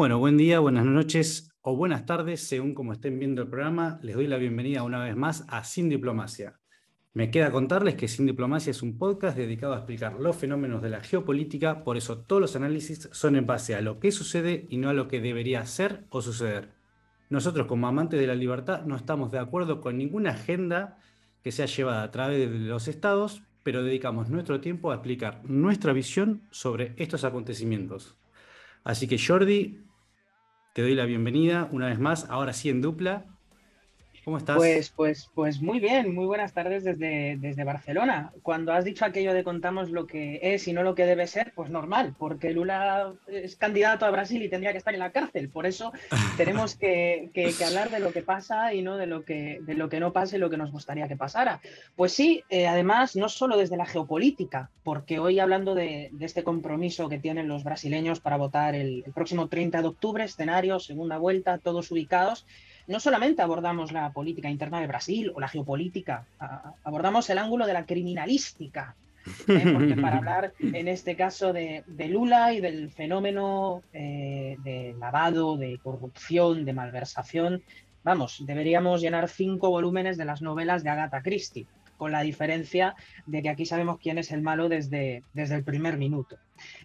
Bueno, buen día, buenas noches o buenas tardes, según como estén viendo el programa. Les doy la bienvenida una vez más a Sin Diplomacia. Me queda contarles que Sin Diplomacia es un podcast dedicado a explicar los fenómenos de la geopolítica, por eso todos los análisis son en base a lo que sucede y no a lo que debería ser o suceder. Nosotros como amantes de la libertad no estamos de acuerdo con ninguna agenda que sea llevada a través de los estados, pero dedicamos nuestro tiempo a explicar nuestra visión sobre estos acontecimientos. Así que Jordi, te doy la bienvenida una vez más, ahora sí en dupla, ¿Cómo estás? Pues, pues, pues muy bien, muy buenas tardes desde, desde Barcelona. Cuando has dicho aquello de contamos lo que es y no lo que debe ser, pues normal, porque Lula es candidato a Brasil y tendría que estar en la cárcel. Por eso tenemos que, hablar de lo que pasa y no de lo que, de lo que no pasa y lo que nos gustaría que pasara. Pues sí, eh, además, no solo desde la geopolítica, porque hoy hablando de, este compromiso que tienen los brasileños para votar el, el próximo 30 de octubre, escenario, segunda vuelta, todos ubicados no solamente abordamos la política interna de Brasil o la geopolítica, abordamos el ángulo de la criminalística. ¿eh? Porque para hablar en este caso de, Lula y del fenómeno eh, de lavado, de corrupción, de malversación, vamos, deberíamos llenar cinco volúmenes de las novelas de Agatha Christie con la diferencia de que aquí sabemos quién es el malo desde, desde el primer minuto.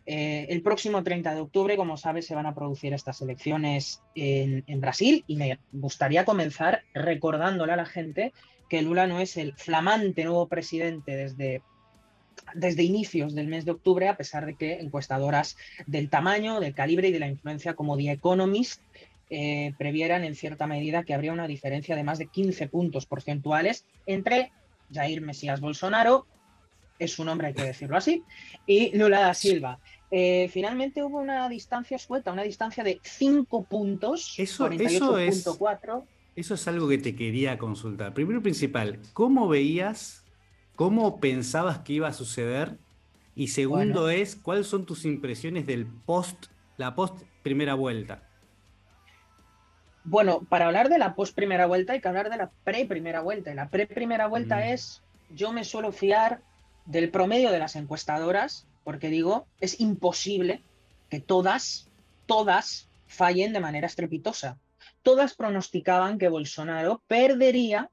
Eh, el próximo 30 de octubre, como sabes, se van a producir estas elecciones en, Brasil y me gustaría comenzar recordándole a la gente que Lula no es el flamante nuevo presidente desde desde inicios del mes de octubre, a pesar de que encuestadoras del tamaño, del calibre y de la influencia como The Economist eh, previeran en cierta medida que habría una diferencia de más de 15 puntos porcentuales entre Jair Mesías Bolsonaro, es su nombre, hay que decirlo así, y Lula da Silva. Eh, finalmente hubo una distancia suelta, una distancia de 5 puntos, eso, eso es, eso es algo que te quería consultar. Primero principal, ¿cómo veías, cómo pensabas que iba a suceder? Y segundo es, ¿cuáles son tus impresiones del post, la post primera vuelta? Bueno, para hablar de la post primera vuelta hay que hablar de la pre primera vuelta. Y la pre primera vuelta mm. es, yo me suelo fiar del promedio de las encuestadoras, porque digo, es imposible que todas, todas fallen de manera estrepitosa. Todas pronosticaban que Bolsonaro perdería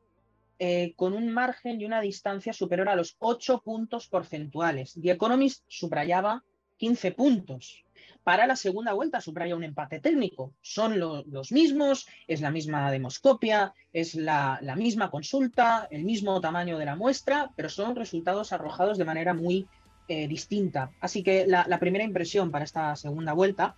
eh, con un margen y una distancia superior a los 8 puntos porcentuales. The Economist subrayaba 15 puntos para la segunda vuelta subraya un empate técnico. Son los mismos, es la misma demoscopia, es la, misma consulta, el mismo tamaño de la muestra, pero son resultados arrojados de manera muy eh, distinta. Así que la, la primera impresión para esta segunda vuelta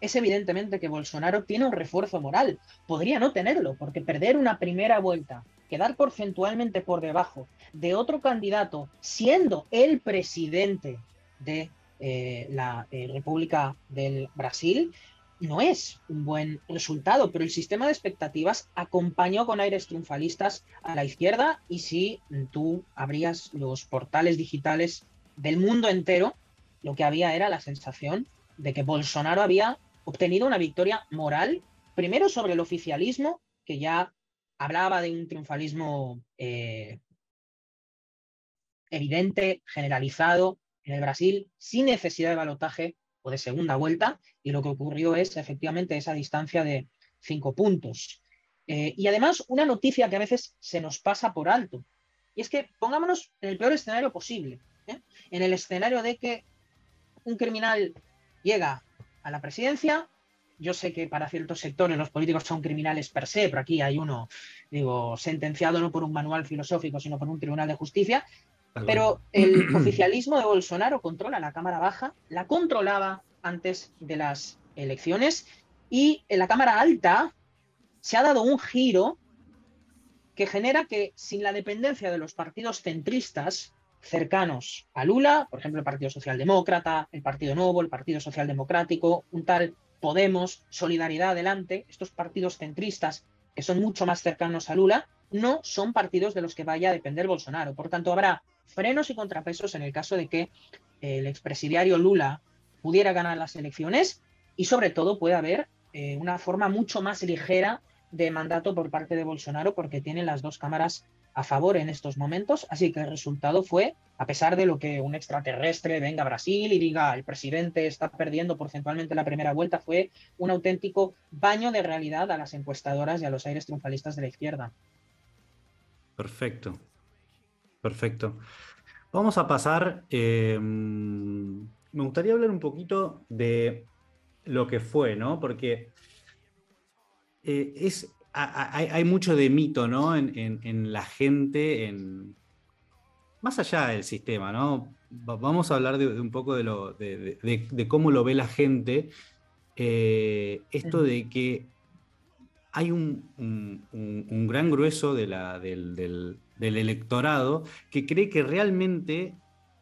es evidentemente que Bolsonaro tiene un refuerzo moral. Podría no tenerlo, porque perder una primera vuelta, quedar porcentualmente por debajo de otro candidato, siendo el presidente de eh, la eh, República del Brasil, no es un buen resultado, pero el sistema de expectativas acompañó con aires triunfalistas a la izquierda y si tú abrías los portales digitales del mundo entero, lo que había era la sensación de que Bolsonaro había obtenido una victoria moral, primero sobre el oficialismo, que ya hablaba de un triunfalismo eh, evidente, generalizado, en el Brasil sin necesidad de balotaje o de segunda vuelta, y lo que ocurrió es efectivamente esa distancia de cinco puntos. Eh, y además, una noticia que a veces se nos pasa por alto, y es que pongámonos en el peor escenario posible, ¿eh? en el escenario de que un criminal llega a la presidencia, yo sé que para ciertos sectores los políticos son criminales per se, pero aquí hay uno, digo, sentenciado no por un manual filosófico, sino por un tribunal de justicia, pero el oficialismo de Bolsonaro controla la Cámara Baja, la controlaba antes de las elecciones y en la Cámara Alta se ha dado un giro que genera que sin la dependencia de los partidos centristas cercanos a Lula, por ejemplo el Partido Socialdemócrata, el Partido Nuevo, el Partido Socialdemocrático, un tal Podemos, Solidaridad Adelante, estos partidos centristas que son mucho más cercanos a Lula, no son partidos de los que vaya a depender Bolsonaro. Por tanto, habrá frenos y contrapesos en el caso de que el expresidiario Lula pudiera ganar las elecciones y sobre todo puede haber eh, una forma mucho más ligera de mandato por parte de Bolsonaro porque tiene las dos cámaras a favor en estos momentos, así que el resultado fue a pesar de lo que un extraterrestre venga a Brasil y diga el presidente está perdiendo porcentualmente la primera vuelta, fue un auténtico baño de realidad a las encuestadoras y a los aires triunfalistas de la izquierda. Perfecto, perfecto. Vamos a pasar, em, me gustaría hablar un poquito de lo que fue, ¿no? Porque eh, es, hay, mucho de mito, ¿no? En, la gente, en, más allá del sistema, ¿no? Vamos a hablar de, un poco de, lo, de, cómo lo ve la gente. Eh, esto de que hay un, gran grueso de la, del, electorado que cree que realmente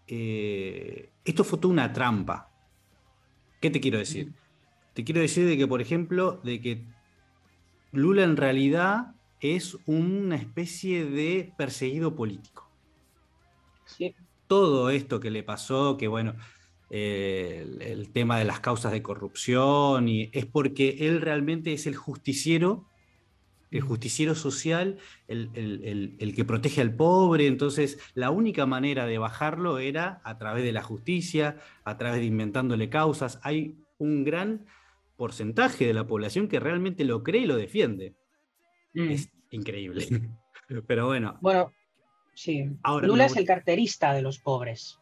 eh, esto fue toda una trampa. ¿Qué te quiero decir? Te quiero decir de que, por ejemplo, de que Lula en realidad es una especie de perseguido político. Sí. Todo esto que le pasó, que bueno, eh, el, tema de las causas de corrupción, y es porque él realmente es el justiciero, el justiciero social, el, que protege al pobre, entonces la única manera de bajarlo era a través de la justicia, a través de inventándole causas. Hay un gran porcentaje de la población que realmente lo cree y lo defiende. Mm. Es increíble. Pero bueno. Bueno, sí. Lula es el carterista de los pobres.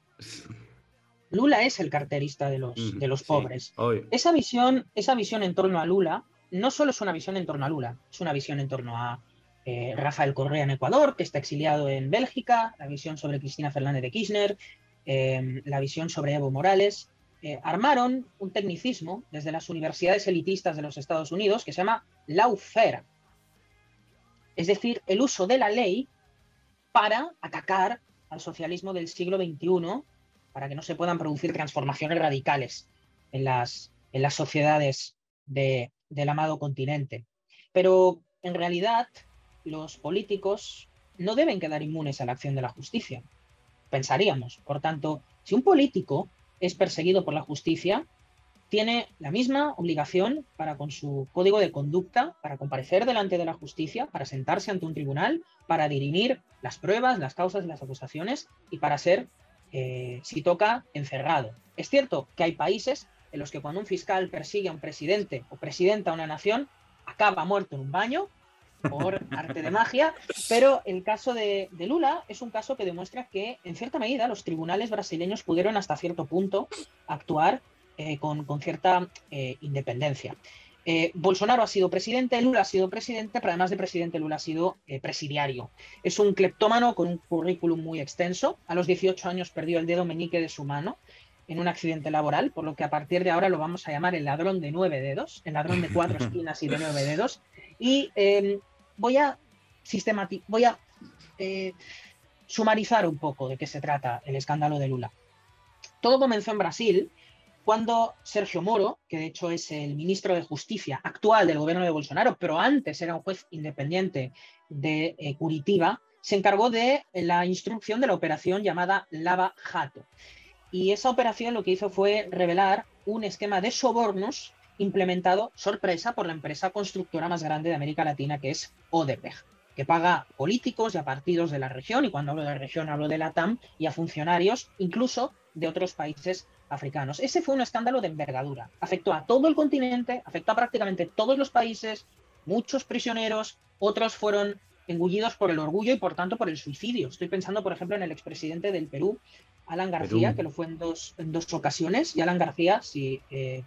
Lula es el carterista de los, de los pobres. esa, visión, esa visión en torno a Lula no solo es una visión en torno a Lula, es una visión en torno a eh, Rafael Correa en Ecuador, que está exiliado en Bélgica, la visión sobre Cristina Fernández de Kirchner, eh, la visión sobre Evo Morales, eh, armaron un tecnicismo desde las universidades elitistas de los Estados Unidos que se llama lawfare, es decir, el uso de la ley para atacar al socialismo del siglo XXI, para que no se puedan producir transformaciones radicales en las, en las sociedades del amado continente. Pero en realidad los políticos no deben quedar inmunes a la acción de la justicia. Pensaríamos, por tanto, si un político es perseguido por la justicia, tiene la misma obligación para con su código de conducta, para comparecer delante de la justicia, para sentarse ante un tribunal, para dirimir las pruebas, las causas las acusaciones y para ser, eh, si toca, encerrado. Es cierto que hay países en los que cuando un fiscal persigue a un presidente o presidenta a una nación, acaba muerto en un baño por arte de magia, pero el caso de, Lula es un caso que demuestra que, en cierta medida, los tribunales brasileños pudieron hasta cierto punto actuar eh, con, cierta eh, independencia. Eh, Bolsonaro ha sido presidente, Lula ha sido presidente, pero además de presidente, Lula ha sido presidiario. Es un cleptómano con un currículum muy extenso. A los 18 años perdió el dedo meñique de su mano en un accidente laboral, por lo que a partir de ahora lo vamos a llamar el ladrón de nueve dedos, el ladrón de cuatro esquinas y de nueve dedos. Y em, voy a voy a eh, sumarizar un poco de qué se trata el escándalo de Lula. Todo comenzó en Brasil cuando Sergio Moro, que de hecho es el ministro de Justicia actual del gobierno de Bolsonaro, pero antes era un juez independiente de eh, Curitiba, se encargó de la instrucción de la operación llamada Lava Jato. Y esa operación lo que hizo fue revelar un esquema de sobornos implementado, sorpresa, por la empresa constructora más grande de América Latina, que es Odebrecht, que paga políticos y a partidos de la región, y cuando hablo de la región hablo de la TAM, y a funcionarios incluso de otros países africanos. Ese fue un escándalo de envergadura. Afectó a todo el continente, afectó a prácticamente todos los países, muchos prisioneros, otros fueron engullidos por el orgullo y por tanto por el suicidio. Estoy pensando, por ejemplo, en el expresidente del Perú, Alan García, que lo fue en dos, en dos ocasiones, y Alan García, si eh,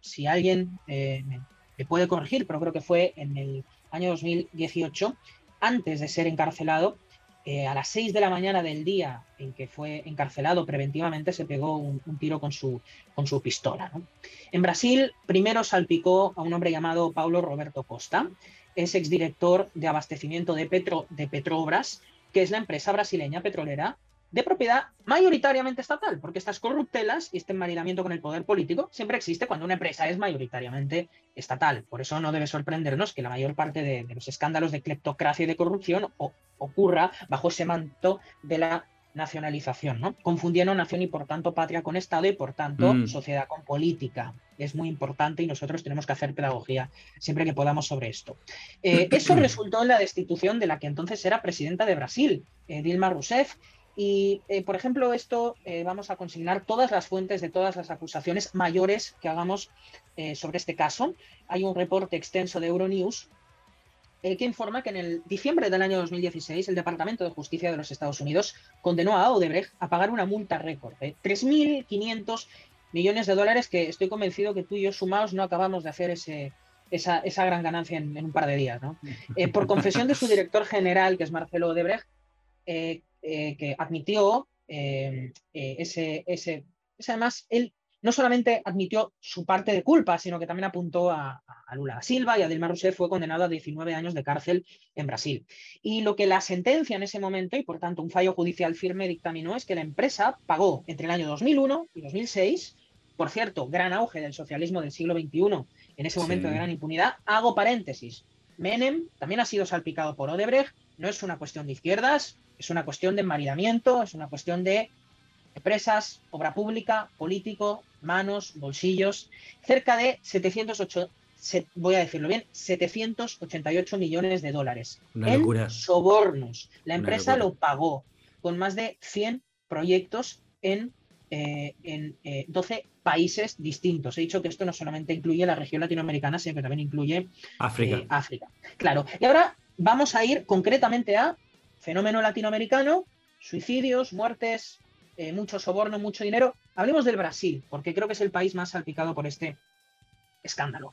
si, alguien eh, me, puede corregir, pero creo que fue en el año 2018, antes de ser encarcelado, eh, a las 6 de la mañana del día en que fue encarcelado preventivamente, se pegó un, tiro con su, con su pistola. En Brasil, primero salpicó a un hombre llamado Paulo Roberto Costa, es exdirector de abastecimiento de, Petro, de Petrobras, que es la empresa brasileña petrolera de propiedad mayoritariamente estatal, porque estas corruptelas y este enmarinamiento con el poder político siempre existe cuando una empresa es mayoritariamente estatal. Por eso no debe sorprendernos que la mayor parte de, los escándalos de cleptocracia y de corrupción ocurra bajo ese manto de la nacionalización, ¿no? Confundiendo nación y por tanto patria con Estado y por tanto mm. sociedad con política. Es muy importante y nosotros tenemos que hacer pedagogía siempre que podamos sobre esto. Eh, eso resultó en la destitución de la que entonces era presidenta de Brasil, eh, Dilma Rousseff, Y, eh, por ejemplo, esto eh, vamos a consignar todas las fuentes de todas las acusaciones mayores que hagamos eh, sobre este caso. Hay un reporte extenso de Euronews que informa que en el diciembre del año 2016 el Departamento de Justicia de los Estados Unidos condenó a Odebrecht a pagar una multa récord de 3.500 millones de dólares que estoy convencido que tú y yo sumados no acabamos de hacer ese, esa, gran ganancia en, un par de días. por confesión de su director general, que es Marcelo Odebrecht, eh, que admitió eh, eh, ese, ese, además, él no solamente admitió su parte de culpa, sino que también apuntó a, Lula Silva y a Dilma Rousseff fue condenado a 19 años de cárcel en Brasil. Y lo que la sentencia en ese momento, y por tanto un fallo judicial firme, dictaminó es que la empresa pagó entre el año 2001 y 2006, por cierto, gran auge del socialismo del siglo XXI, en ese momento de gran impunidad, hago paréntesis. Menem también ha sido salpicado por Odebrecht, no es una cuestión de izquierdas, es una cuestión de maridamiento, es una cuestión de empresas, obra pública, político, manos, bolsillos, cerca de 708, voy a decirlo bien, 788 millones de dólares en sobornos. La empresa lo pagó con más de 100 proyectos en, eh, en 12 eh, países distintos. He dicho que esto no solamente incluye la región latinoamericana, sino que también incluye África. Eh, África. Claro. Y ahora vamos a ir concretamente a fenómeno latinoamericano, suicidios, muertes, eh, mucho soborno, mucho dinero. Hablemos del Brasil, porque creo que es el país más salpicado por este escándalo.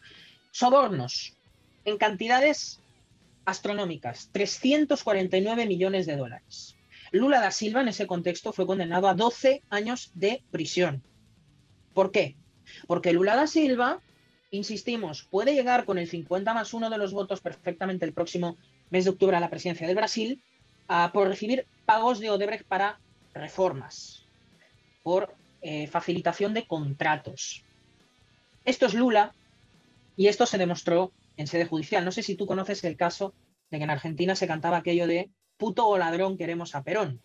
Sobornos en cantidades astronómicas, 349 millones de dólares. Lula da Silva en ese contexto fue condenado a 12 años de prisión. ¿Por qué? Porque Lula da Silva, insistimos, puede llegar con el 50 más 1 de los votos perfectamente el próximo mes de octubre a la presidencia del Brasil, por recibir pagos de Odebrecht para reformas, por eh, facilitación de contratos. Esto es Lula y esto se demostró en sede judicial. No sé si tú conoces el caso de que en Argentina se cantaba aquello de puto o ladrón queremos a Perón.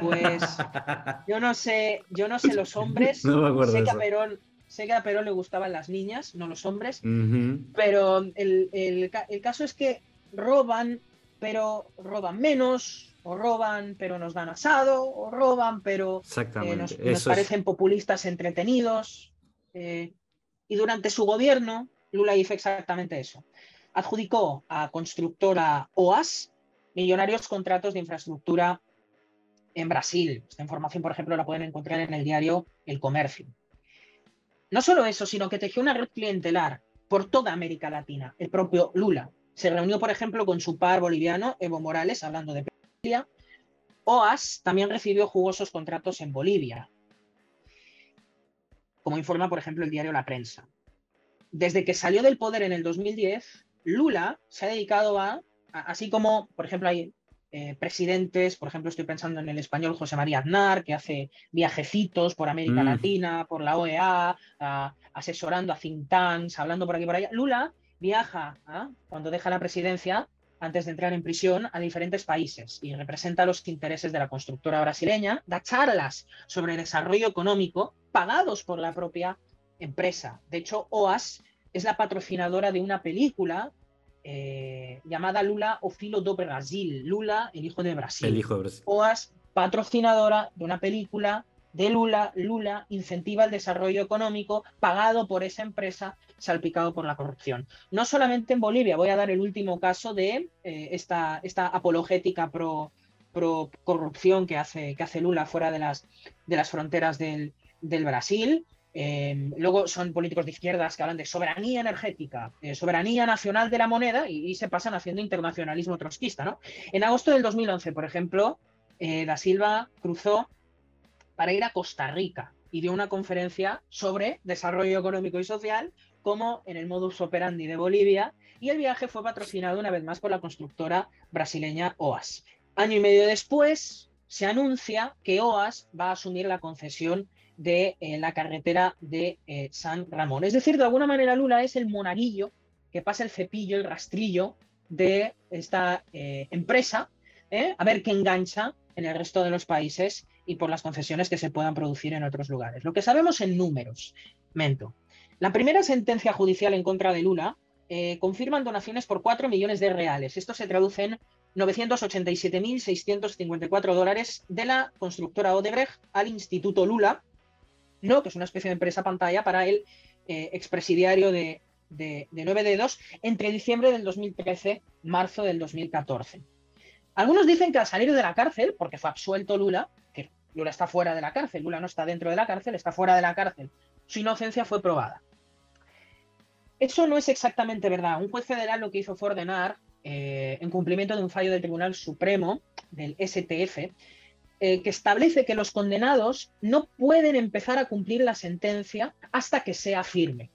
Pues yo no sé, yo no sé los hombres, sé, que a Perón, sé que a Perón le gustaban las niñas, no los hombres, pero el, caso es que roban pero roban menos, o roban pero nos dan asado, o roban pero eh, nos, parecen populistas entretenidos. Eh, y durante su gobierno, Lula hizo exactamente eso. Adjudicó a constructora OAS millonarios contratos de infraestructura en Brasil. Esta información, por ejemplo, la pueden encontrar en el diario El Comercio. No solo eso, sino que tejió una red clientelar por toda América Latina. El propio Lula se reunió, por ejemplo, con su par boliviano, Evo Morales, hablando de Bolivia. OAS también recibió jugosos contratos en Bolivia, como informa, por ejemplo, el diario La Prensa. Desde que salió del poder en el 2010, Lula se ha dedicado a, así como, por ejemplo, hay eh, presidentes, por ejemplo, estoy pensando en el español José María Aznar, que hace viajecitos por América mm. Latina, por la OEA, asesorando a think tanks, hablando por aquí y por allá. Lula viaja ¿ah? cuando deja la presidencia antes de entrar en prisión a diferentes países y representa los intereses de la constructora brasileña, da charlas sobre desarrollo económico pagados por la propia empresa. De hecho, OAS es la patrocinadora de una película eh, llamada Lula o Filo do Brasil, Lula, el hijo de Brasil. El hijo de Brasil. OAS, patrocinadora de una película de Lula, Lula incentiva el desarrollo económico pagado por esa empresa salpicado por la corrupción. No solamente en Bolivia, voy a dar el último caso de eh, esta, esta, apologética pro, pro corrupción que hace, que hace, Lula fuera de las, de las fronteras del, Brasil. Em, luego son políticos de izquierdas que hablan de soberanía energética, eh, soberanía nacional de la moneda y, se pasan haciendo internacionalismo trotskista. ¿no? En agosto del 2011, por ejemplo, eh, Da Silva cruzó para ir a Costa Rica y dio una conferencia sobre desarrollo económico y social, como en el modus operandi de Bolivia, y el viaje fue patrocinado una vez más por la constructora brasileña OAS. Año y medio después, se anuncia que OAS va a asumir la concesión de eh, la carretera de eh, San Ramón. Es decir, de alguna manera Lula es el monaguillo que pasa el cepillo, el rastrillo de esta eh, empresa, a ver qué engancha en el resto de los países y por las concesiones que se puedan producir en otros lugares. Lo que sabemos en números, Mento. La primera sentencia judicial en contra de Lula eh, confirman donaciones por 4 millones de reales. Esto se traduce en 987.654 dólares de la constructora Odebrecht al Instituto Lula, ¿no? que es una especie de empresa pantalla para el eh, expresidiario de, de, de 9 dedos entre diciembre del 2013 marzo del 2014. Algunos dicen que al salir de la cárcel, porque fue absuelto Lula, Lula está fuera de la cárcel, Lula no está dentro de la cárcel, está fuera de la cárcel, su inocencia fue probada. Eso no es exactamente verdad. Un juez federal lo que hizo fue ordenar, eh, en cumplimiento de un fallo del Tribunal Supremo, del STF, eh, que establece que los condenados no pueden empezar a cumplir la sentencia hasta que sea firme.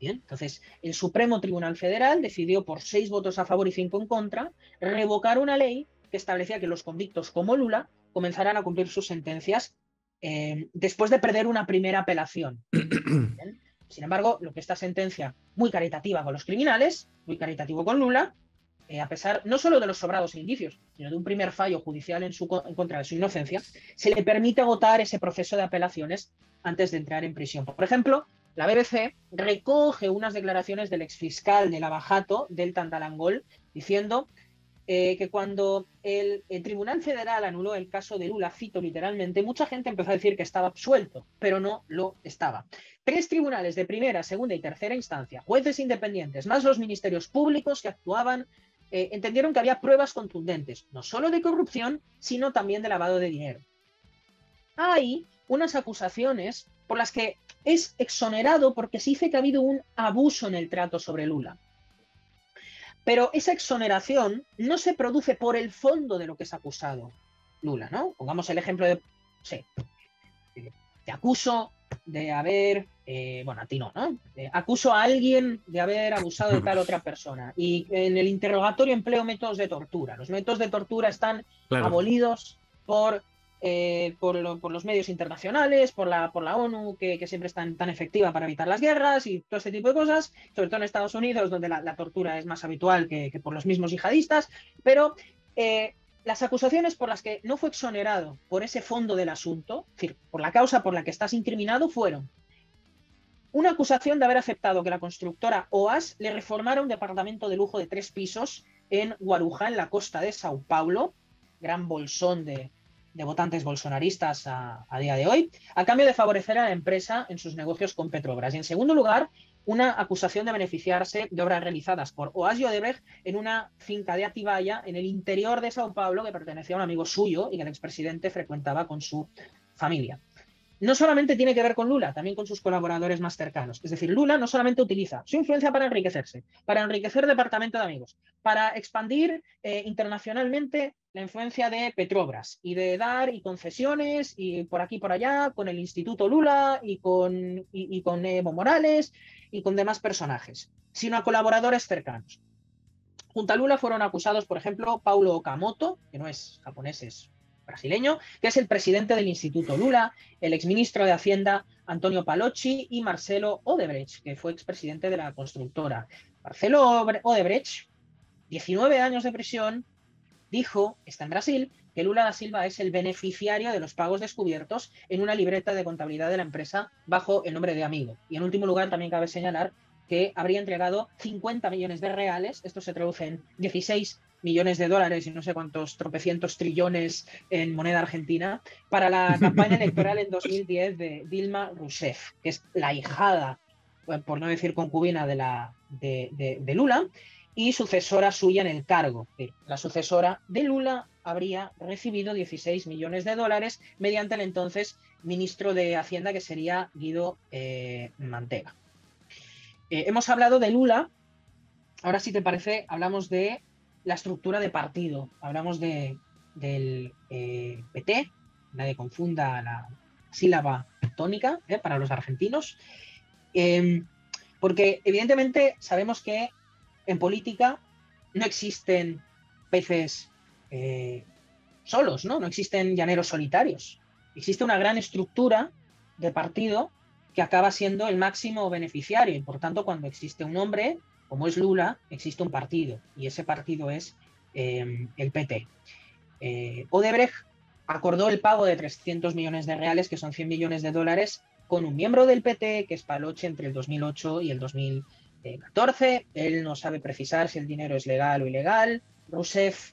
Bien, entonces el Supremo Tribunal Federal decidió por seis votos a favor y cinco en contra revocar una ley que establecía que los convictos como Lula comenzaran a cumplir sus sentencias eh, después de perder una primera apelación. Sin embargo, lo que esta sentencia, muy caritativa con los criminales, muy caritativo con Lula, eh, a pesar no solo de los sobrados indicios, sino de un primer fallo judicial en, su, en contra de su inocencia, se le permite agotar ese proceso de apelaciones antes de entrar en prisión. Por ejemplo, la BBC recoge unas declaraciones del exfiscal de Lavajato, del Tantalangol, diciendo eh, que cuando el, Tribunal Federal anuló el caso de Lula, cito literalmente, mucha gente empezó a decir que estaba absuelto, pero no lo estaba. Tres tribunales de primera, segunda y tercera instancia, jueces independientes, más los ministerios públicos que actuaban, eh, entendieron que había pruebas contundentes, no solo de corrupción, sino también de lavado de dinero. Hay unas acusaciones por las que es exonerado porque se dice que ha habido un abuso en el trato sobre Lula. Pero esa exoneración no se produce por el fondo de lo que es acusado Lula, ¿no? Pongamos el ejemplo de, sí, te acuso de haber, eh, bueno, a ti no, ¿no? acuso a alguien de haber abusado de tal otra persona y en el interrogatorio empleo métodos de tortura. Los métodos de tortura están abolidos por eh, por, los medios internacionales, por la, ONU, que, siempre es tan, efectiva para evitar las guerras y todo este tipo de cosas, sobre todo en Estados Unidos, donde la, tortura es más habitual que, por los mismos yihadistas, pero eh, las acusaciones por las que no fue exonerado por ese fondo del asunto, es decir, por la causa por la que estás incriminado, fueron una acusación de haber aceptado que la constructora OAS le reformara un departamento de lujo de tres pisos en Guarujá, en la costa de Sao Paulo, gran bolsón de, de votantes bolsonaristas a, día de hoy, a cambio de favorecer a la empresa en sus negocios con Petrobras. Y en segundo lugar, una acusación de beneficiarse de obras realizadas por Oasio Odebrecht en una finca de Atibaya en el interior de Sao Paulo que pertenecía a un amigo suyo y que el expresidente frecuentaba con su familia no solamente tiene que ver con Lula, también con sus colaboradores más cercanos. Es decir, Lula no solamente utiliza su influencia para enriquecerse, para enriquecer departamento de amigos, para expandir eh, internacionalmente la influencia de Petrobras y de dar y concesiones y por aquí por allá con el Instituto Lula y con, y, con Evo Morales y con demás personajes, sino a colaboradores cercanos. Junto a Lula fueron acusados, por ejemplo, Paulo Okamoto, que no es japonés, es brasileño, que es el presidente del Instituto Lula, el exministro de Hacienda Antonio Palocci y Marcelo Odebrecht, que fue expresidente de la constructora. Marcelo Odebrecht, 19 años de prisión, dijo, está en Brasil, que Lula da Silva es el beneficiario de los pagos descubiertos en una libreta de contabilidad de la empresa bajo el nombre de amigo. Y en último lugar, también cabe señalar que habría entregado 50 millones de reales, esto se traduce en 16 millones de dólares y no sé cuántos tropecientos trillones en moneda argentina para la campaña electoral en 2010 de Dilma Rousseff, que es la hijada, por no decir concubina de, la, de, Lula, y sucesora suya en el cargo. La sucesora de Lula habría recibido 16 millones de dólares mediante el entonces ministro de Hacienda, que sería Guido eh, Mantega. Eh, hemos hablado de Lula, ahora si te parece, hablamos de la estructura de partido. Hablamos de, del eh, PT, nadie confunda la sílaba tónica eh, para los argentinos, em, porque evidentemente sabemos que en política no existen peces eh, solos, ¿no? No existen llaneros solitarios. Existe una gran estructura de partido que acaba siendo el máximo beneficiario y por tanto cuando existe un hombre como es Lula, existe un partido y ese partido es em, el PT. Eh, Odebrecht acordó el pago de 300 millones de reales, que son 100 millones de dólares, con un miembro del PT, que es Paloche, entre el 2008 y el 2014. Él no sabe precisar si el dinero es legal o ilegal, Rousseff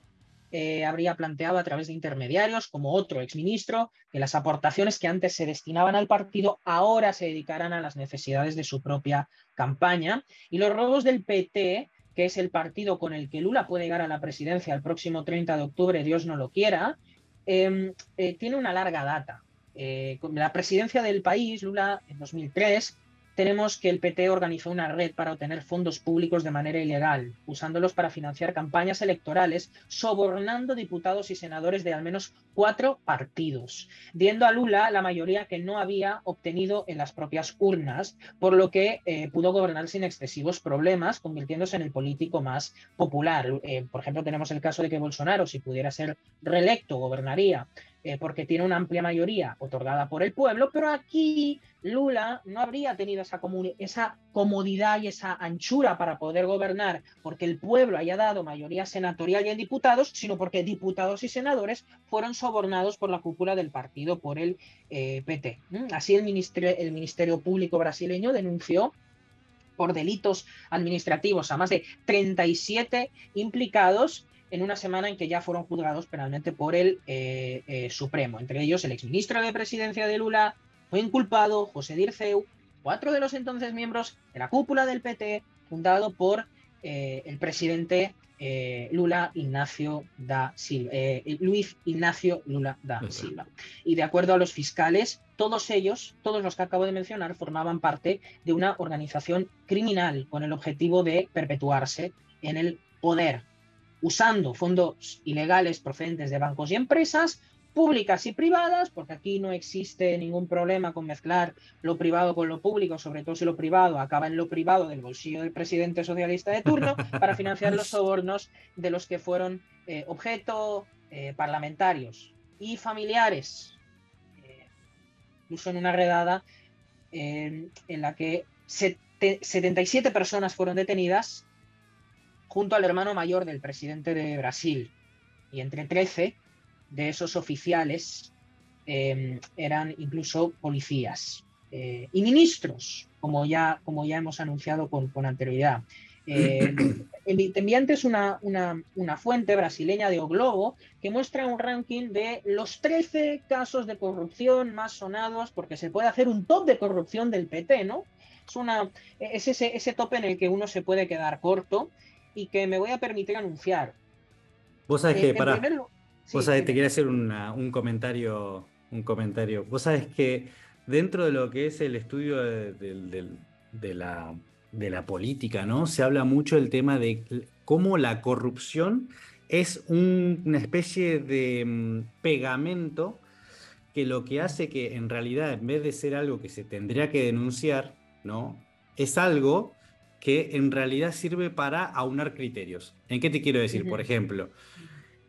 eh, habría planteado a través de intermediarios, como otro exministro, que las aportaciones que antes se destinaban al partido ahora se dedicarán a las necesidades de su propia campaña. Y los robos del PT, que es el partido con el que Lula puede llegar a la presidencia el próximo 30 de octubre, Dios no lo quiera, em, eh, tiene una larga data. Eh, la presidencia del país, Lula, en 2003, tenemos que el PT organizó una red para obtener fondos públicos de manera ilegal, usándolos para financiar campañas electorales, sobornando diputados y senadores de al menos cuatro partidos, diendo a Lula la mayoría que no había obtenido en las propias urnas, por lo que eh, pudo gobernar sin excesivos problemas, convirtiéndose en el político más popular. Eh, por ejemplo, tenemos el caso de que Bolsonaro, si pudiera ser reelecto, gobernaría eh, porque tiene una amplia mayoría otorgada por el pueblo, pero aquí Lula no habría tenido esa, esa comodidad y esa anchura para poder gobernar porque el pueblo haya dado mayoría senatorial y en diputados, sino porque diputados y senadores fueron sobornados por la cúpula del partido, por el eh, PT. Así el el ministerio Público brasileño denunció por delitos administrativos a más de 37 implicados en una semana en que ya fueron juzgados penalmente por el eh, eh, Supremo, entre ellos el exministro de Presidencia de Lula, fue inculpado José Dirceu, cuatro de los entonces miembros de la cúpula del PT, fundado por eh, el presidente Lula Ignacio da Silva, Luis Ignacio Lula da Silva. Y de acuerdo a los fiscales, todos ellos, todos los que acabo de mencionar, formaban parte de una organización criminal con el objetivo de perpetuarse en el poder usando fondos ilegales procedentes de bancos y empresas, públicas y privadas, porque aquí no existe ningún problema con mezclar lo privado con lo público, sobre todo si lo privado acaba en lo privado del bolsillo del presidente socialista de turno, para financiar los sobornos de los que fueron eh, objeto eh, parlamentarios y familiares. Eh, incluso en una redada en la que 77 personas fueron detenidas junto al hermano mayor del presidente de Brasil. Y entre 13 de esos oficiales em, eran incluso policías eh, y ministros, como ya, como ya hemos anunciado con, con anterioridad. Eh, el enviante es una, una, una, fuente brasileña de O Globo que muestra un ranking de los 13 casos de corrupción más sonados, porque se puede hacer un top de corrupción del PT, ¿no? Es, una, es ese, ese top en el que uno se puede quedar corto y que me voy a permitir anunciar. Vos sabés eh, que, para. vos sabés, te quería hacer un comentario. Un comentario. Vos sabés que dentro de lo que es el estudio de, la, de la política, ¿no? Se habla mucho del tema de cómo la corrupción es una especie de mm, pegamento que lo que hace que en realidad, en vez de ser algo que se tendría que denunciar, ¿no? Es algo que en realidad sirve para aunar criterios. ¿En qué te quiero decir? Por ejemplo,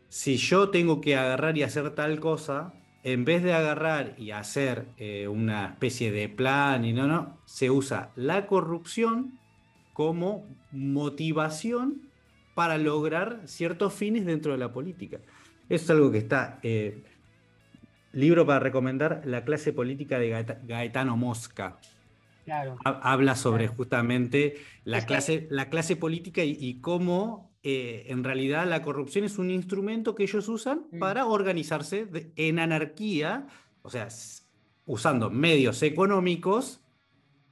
si yo tengo que agarrar y hacer tal cosa, en vez de agarrar y hacer eh, una especie de plan y no, no, se usa la corrupción como motivación para lograr ciertos fines dentro de la política. Eso es algo que está... Eh, libro para recomendar, La clase política de Gaetano Mosca. Habla sobre justamente la clase, la clase política y, cómo eh, en realidad la corrupción es un instrumento que ellos usan mm. para organizarse en anarquía, o sea, usando medios económicos,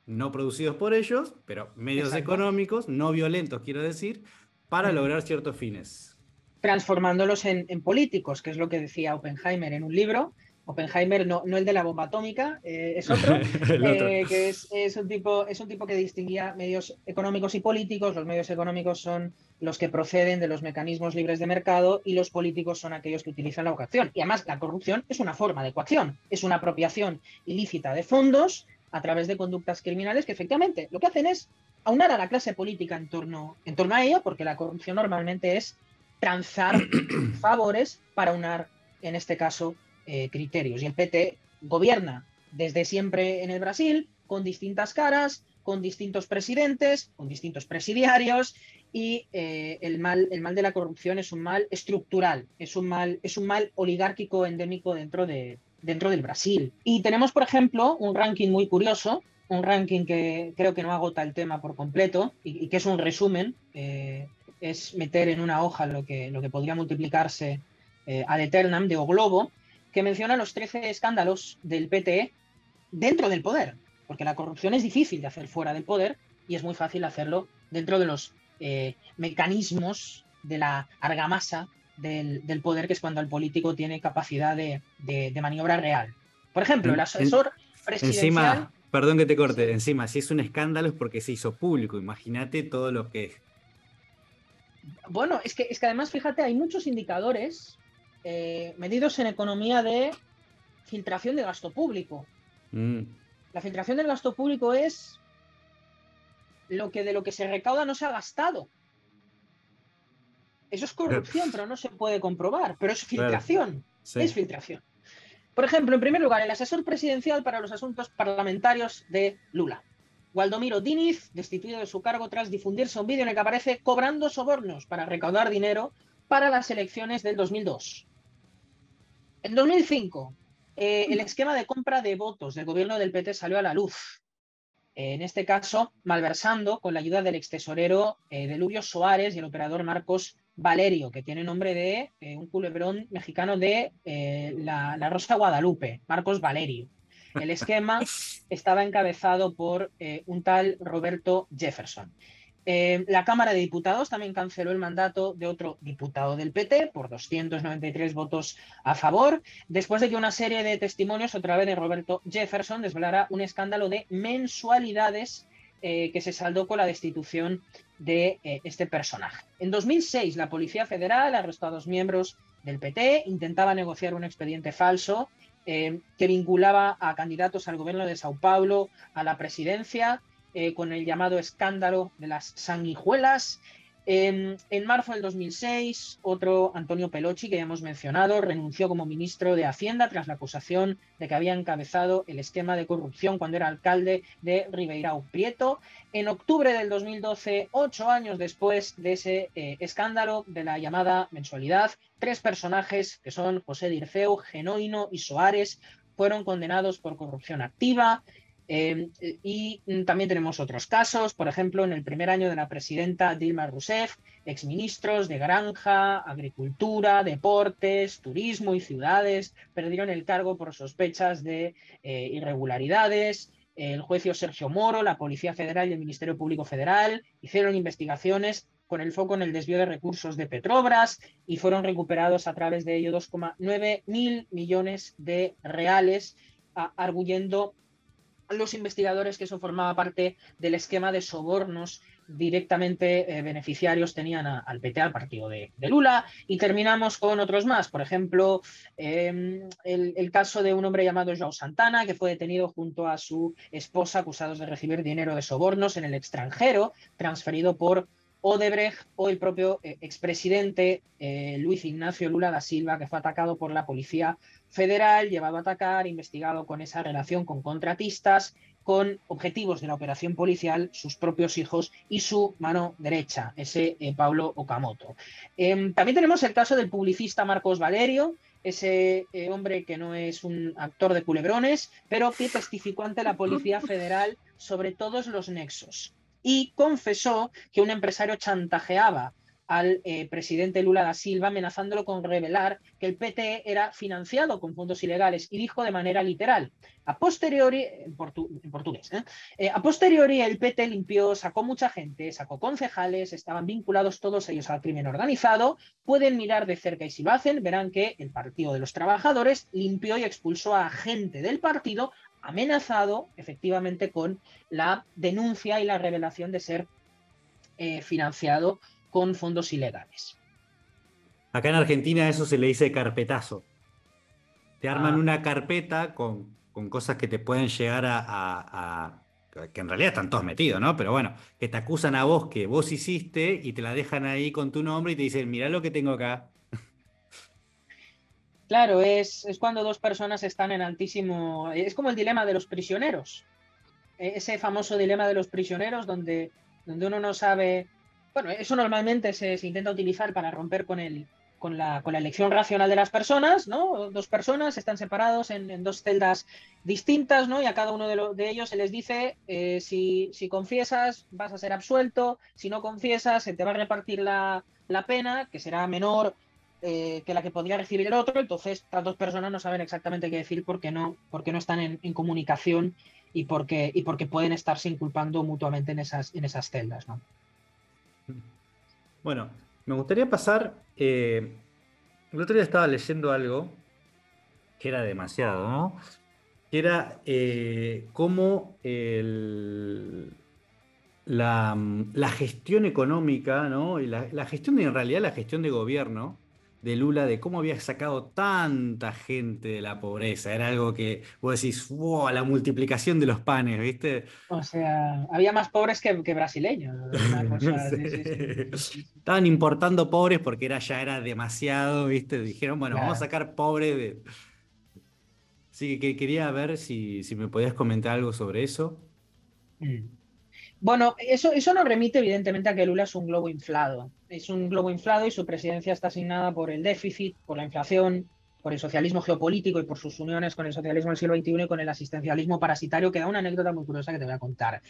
no producidos por ellos, pero medios económicos, no violentos, quiero decir, para mm. lograr ciertos fines. Transformándolos en, en políticos, que es lo que decía Oppenheimer en un libro, Oppenheimer, no, no el de la bomba atómica, eh, es otro, eh, que es, un tipo, es un tipo que distinguía medios económicos y políticos. Los medios económicos son los que proceden de los mecanismos libres de mercado y los políticos son aquellos que utilizan la coacción. Y además la corrupción es una forma de coacción, es una apropiación ilícita de fondos a través de conductas criminales que efectivamente lo que hacen es aunar a la clase política en torno, en torno a ello, porque la corrupción normalmente es transar favores para unar, en este caso, eh, criterios. Y el PT gobierna desde siempre en el Brasil con distintas caras, con distintos presidentes, con distintos presidiarios y eh, el, mal, el mal de la corrupción es un mal estructural, es un mal, es un mal oligárquico endémico dentro, de, dentro del Brasil. Y tenemos, por ejemplo, un ranking muy curioso, un ranking que creo que no agota el tema por completo y, que es un resumen. Eh, es meter en una hoja lo que, lo que podría multiplicarse eh, ad eternam de O Globo, que menciona los 13 escándalos del PTE dentro del poder, porque la corrupción es difícil de hacer fuera del poder y es muy fácil hacerlo dentro de los eh, mecanismos de la argamasa del, poder, que es cuando el político tiene capacidad de, maniobra real. Por ejemplo, el asesor presidencial... Encima, perdón que te corte, encima, si es un escándalo es porque se hizo público, imagínate todo lo que... Bueno, es que, es que además, fíjate, hay muchos indicadores eh, medidos en economía de filtración de gasto público. Mm. La filtración del gasto público es lo que de lo que se recauda no se ha gastado. Eso es corrupción, pero no se puede comprobar. Pero es filtración. Es filtración. Por ejemplo, en primer lugar, el asesor presidencial para los asuntos parlamentarios de Lula. Waldomiro Diniz, destituido de su cargo tras difundirse un vídeo en el que aparece cobrando sobornos para recaudar dinero para las elecciones del 2002. En 2005, eh, el esquema de compra de votos del gobierno del PT salió a la luz. en este caso, malversando con la ayuda del ex tesorero eh, Delubio Soares y el operador Marcos Valerio, que tiene nombre de eh, un culebrón mexicano de la, la, Rosa Guadalupe, Marcos Valerio. El esquema estaba encabezado por un tal Roberto Jefferson. Eh, la Cámara de Diputados también canceló el mandato de otro diputado del PT por 293 votos a favor, después de que una serie de testimonios, otra vez de Roberto Jefferson, desvelara un escándalo de mensualidades eh, que se saldó con la destitución de eh, este personaje. En 2006, la Policía Federal arrestó a dos miembros del PT, intentaba negociar un expediente falso que vinculaba a candidatos al gobierno de Sao Paulo a la presidencia eh, con el llamado escándalo de las sanguijuelas. En, marzo del 2006, otro Antonio Pelochi, que ya hemos mencionado, renunció como ministro de Hacienda tras la acusación de que había encabezado el esquema de corrupción cuando era alcalde de Ribeirão Prieto. En octubre del 2012, ocho años después de ese eh, escándalo de la llamada mensualidad, tres personajes, que son José Dirceu, Genoino y Soares, fueron condenados por corrupción activa. Em, y también tenemos otros casos, por ejemplo, en el primer año de la presidenta Dilma Rousseff, exministros de granja, agricultura, deportes, turismo y ciudades perdieron el cargo por sospechas de eh, irregularidades. El juez Sergio Moro, la Policía Federal y el Ministerio Público Federal hicieron investigaciones con el foco en el desvío de recursos de Petrobras y fueron recuperados a través de ello 2,9 mil millones de reales, arguyendo los investigadores que eso formaba parte del esquema de sobornos directamente eh, beneficiarios tenían al PT, al partido de, Lula, y terminamos con otros más. Por ejemplo, em, el, caso de un hombre llamado João Santana, que fue detenido junto a su esposa acusados de recibir dinero de sobornos en el extranjero, transferido por Odebrecht o el propio eh, expresidente eh, Luis Ignacio Lula da Silva, que fue atacado por la policía federal, llevado a atacar, investigado con esa relación con contratistas, con objetivos de la operación policial, sus propios hijos y su mano derecha, ese eh, Pablo Okamoto. Em, también tenemos el caso del publicista Marcos Valerio, ese hombre que no es un actor de culebrones, pero que testificó ante la Policía Federal sobre todos los nexos y confesó que un empresario chantajeaba al eh, presidente Lula da Silva amenazándolo con revelar que el PT era financiado con fondos ilegales y dijo de manera literal, a posteriori, en, portugués, ¿eh? Eh, a posteriori el PT limpió, sacó mucha gente, sacó concejales, estaban vinculados todos ellos al crimen organizado, pueden mirar de cerca y si lo hacen verán que el Partido de los Trabajadores limpió y expulsó a gente del partido amenazado efectivamente con la denuncia y la revelación de ser eh, financiado con fondos ilegales. Acá en Argentina eso se le dice carpetazo. Te arman ah. una carpeta con, cosas que te pueden llegar a, que en realidad están todos metidos, ¿no? Pero bueno, que te acusan a vos que vos hiciste y te la dejan ahí con tu nombre y te dicen, mira lo que tengo acá. Claro, es, cuando dos personas están en altísimo... Es como el dilema de los prisioneros. E, ese famoso dilema de los prisioneros donde, donde uno no sabe... Bueno, eso normalmente se, intenta utilizar para romper con el, con la, con la, elección racional de las personas, ¿no? Dos personas están separados en, dos celdas distintas, ¿no? Y a cada uno de, de ellos se les dice, eh, si, si, confiesas vas a ser absuelto, si no confiesas se te va a repartir la, la pena, que será menor eh, que la que podría recibir el otro, entonces estas dos personas no saben exactamente qué decir porque no, porque no están en, comunicación y porque, y porque pueden estarse inculpando mutuamente en esas, en esas celdas. ¿no? Bueno, me gustaría pasar. Eh, el otro día estaba leyendo algo que era demasiado, ¿no? Que era eh, cómo la, gestión económica, ¿no? Y la, la, gestión, en realidad, la gestión de gobierno de Lula de cómo había sacado tanta gente de la pobreza. Era algo que vos decís, wow, la multiplicación de los panes, ¿viste? O sea, había más pobres que, brasileños. Estaban importando pobres porque era, ya era demasiado, ¿viste? Dijeron, bueno, vamos a sacar pobres de... Sí, que quería ver si, si me podías comentar algo sobre eso. Mm. Bueno, eso, eso nos remite evidentemente a que Lula es un globo inflado. Es un globo inflado y su presidencia está asignada por el déficit, por la inflación, por el socialismo geopolítico y por sus uniones con el socialismo del siglo XXI y con el asistencialismo parasitario, que da una anécdota muy curiosa que te voy a contar.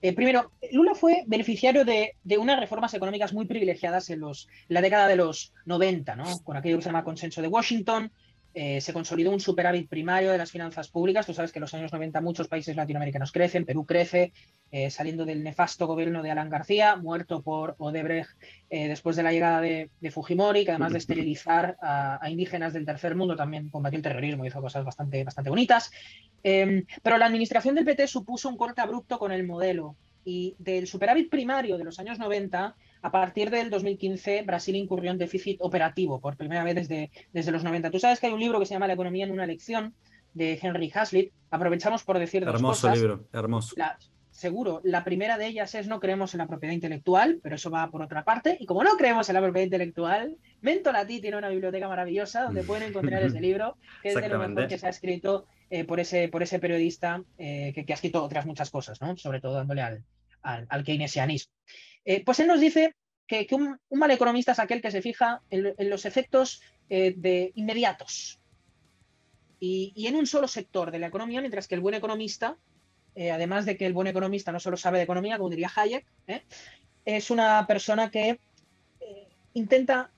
Eh, primero, Lula fue beneficiario de, unas reformas económicas muy privilegiadas en, los, la década de los 90, ¿no? con aquello que se llama consenso de Washington, eh, se consolidó un superávit primario de las finanzas públicas. Tú sabes que en los años 90 muchos países latinoamericanos crecen, Perú crece, eh, saliendo del nefasto gobierno de Alan García, muerto por Odebrecht eh, después de la llegada de, Fujimori, que además de esterilizar a, indígenas del tercer mundo, también combatió el terrorismo y hizo cosas bastante, bastante bonitas. Em, pero la administración del PT supuso un corte abrupto con el modelo y del superávit primario de los años 90 a partir del 2015, Brasil incurrió en déficit operativo por primera vez desde, desde los 90. Tú sabes que hay un libro que se llama La economía en una lección de Henry Hazlitt. Aprovechamos por decir dos hermoso cosas. libro, hermoso. seguro, la primera de ellas es no creemos en la propiedad intelectual, pero eso va por otra parte. Y como no creemos en la propiedad intelectual, Mentolati tiene una biblioteca maravillosa donde pueden encontrar ese libro, que es de lo mejor que se ha escrito eh, por, ese, por ese periodista eh, que, ha escrito otras muchas cosas, ¿no? sobre todo dándole al, al, keynesianismo. Eh, pues él nos dice que, un, mal economista es aquel que se fija en, los efectos eh, de inmediatos y, en un solo sector de la economía, mientras que el buen economista, eh, además de que el buen economista no solo sabe de economía, como diría Hayek, es una persona que intenta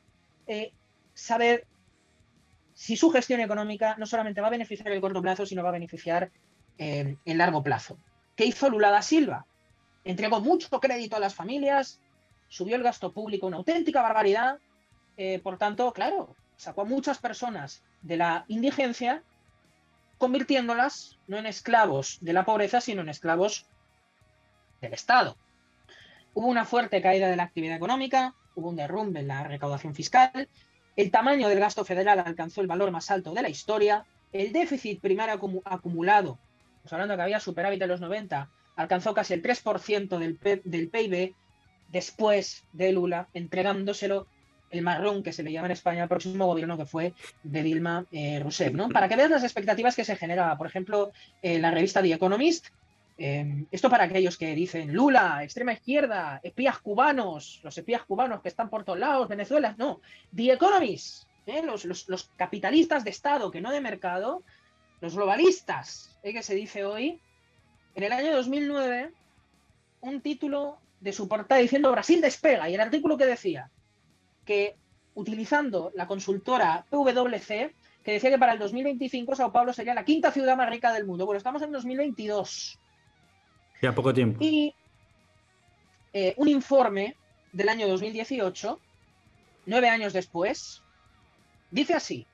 saber si su gestión económica no solamente va a beneficiar el corto plazo, sino va a beneficiar en largo plazo. ¿Qué hizo Lula da Silva? Entregó mucho crédito a las familias, subió el gasto público una auténtica barbaridad. Eh, por tanto, claro, sacó a muchas personas de la indigencia, convirtiéndolas no en esclavos de la pobreza, sino en esclavos del Estado. Hubo una fuerte caída de la actividad económica, hubo un derrumbe en la recaudación fiscal, el tamaño del gasto federal alcanzó el valor más alto de la historia, el déficit primario acumulado, pues hablando que había superávit en los 90, alcanzó casi el 3% del, del PIB después de Lula, entregándoselo el marrón que se le llama en España al próximo gobierno que fue de Dilma eh, Rousseff, ¿no? Para que veas las expectativas que se generaba. Por ejemplo, en la revista The Economist, em, esto para aquellos que dicen Lula, extrema izquierda, espías cubanos, los espías cubanos que están por todos lados, Venezuela, no. The Economist, ¿eh? los, los, capitalistas de Estado que no de mercado, los globalistas, ¿eh? que se dice hoy, en el año 2009 un título de su portada diciendo Brasil despega y el artículo que decía que utilizando la consultora PwC que decía que para el 2025 Sao Paulo sería la quinta ciudad más rica del mundo. Bueno, estamos en 2022. Ya poco tiempo. Y eh, un informe del año 2018, nueve años después, dice así.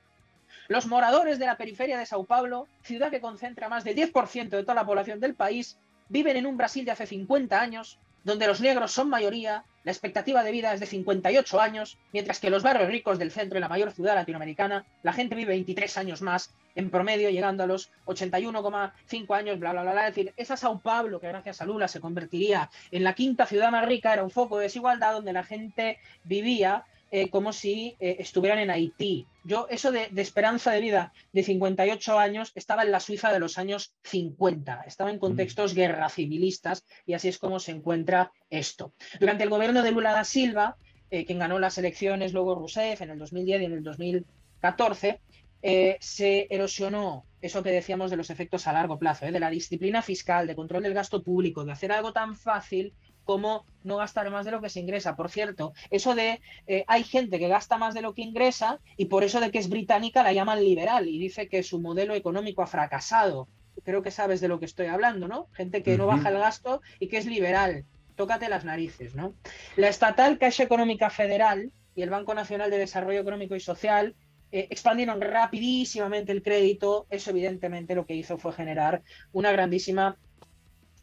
Los moradores de la periferia de Sao Paulo, ciudad que concentra más del 10% de toda la población del país, viven en un Brasil de hace 50 años, donde los negros son mayoría, la expectativa de vida es de 58 años, mientras que los barrios ricos del centro y la mayor ciudad latinoamericana, la gente vive 23 años más en promedio, llegando a los 81,5 años, bla, bla, bla, bla. Es decir, esa Sao Paulo, que gracias a Lula se convertiría en la quinta ciudad más rica, era un foco de desigualdad donde la gente vivía eh, como si eh, estuvieran en Haití. Yo, eso de, esperanza de vida de 58 años estaba en la Suiza de los años 50, estaba en contextos guerra civilistas y así es como se encuentra esto. Durante el gobierno de Lula da Silva, eh, quien ganó las elecciones, luego Rousseff en el 2010 y en el 2014, eh, se erosionó eso que decíamos de los efectos a largo plazo, de la disciplina fiscal, de control del gasto público, de hacer algo tan fácil como no gastar más de lo que se ingresa. Por cierto, eso de hay gente que gasta más de lo que ingresa y por eso de que es británica la llaman liberal y dice que su modelo económico ha fracasado creo que sabes de lo que estoy hablando, ¿no? Gente que no baja el gasto y que es liberal. Tócate las narices, ¿no? La estatal Caixa Económica Federal y el Banco Nacional de Desarrollo Económico y Social eh, expandieron rapidísimamente el crédito. Eso, evidentemente, lo que hizo fue generar una grandísima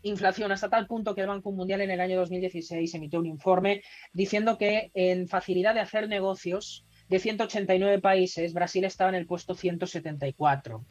inflación hasta tal punto que el Banco Mundial en el año 2016 emitió un informe diciendo que en facilidad de hacer negocios de 189 países, Brasil estaba en el puesto 174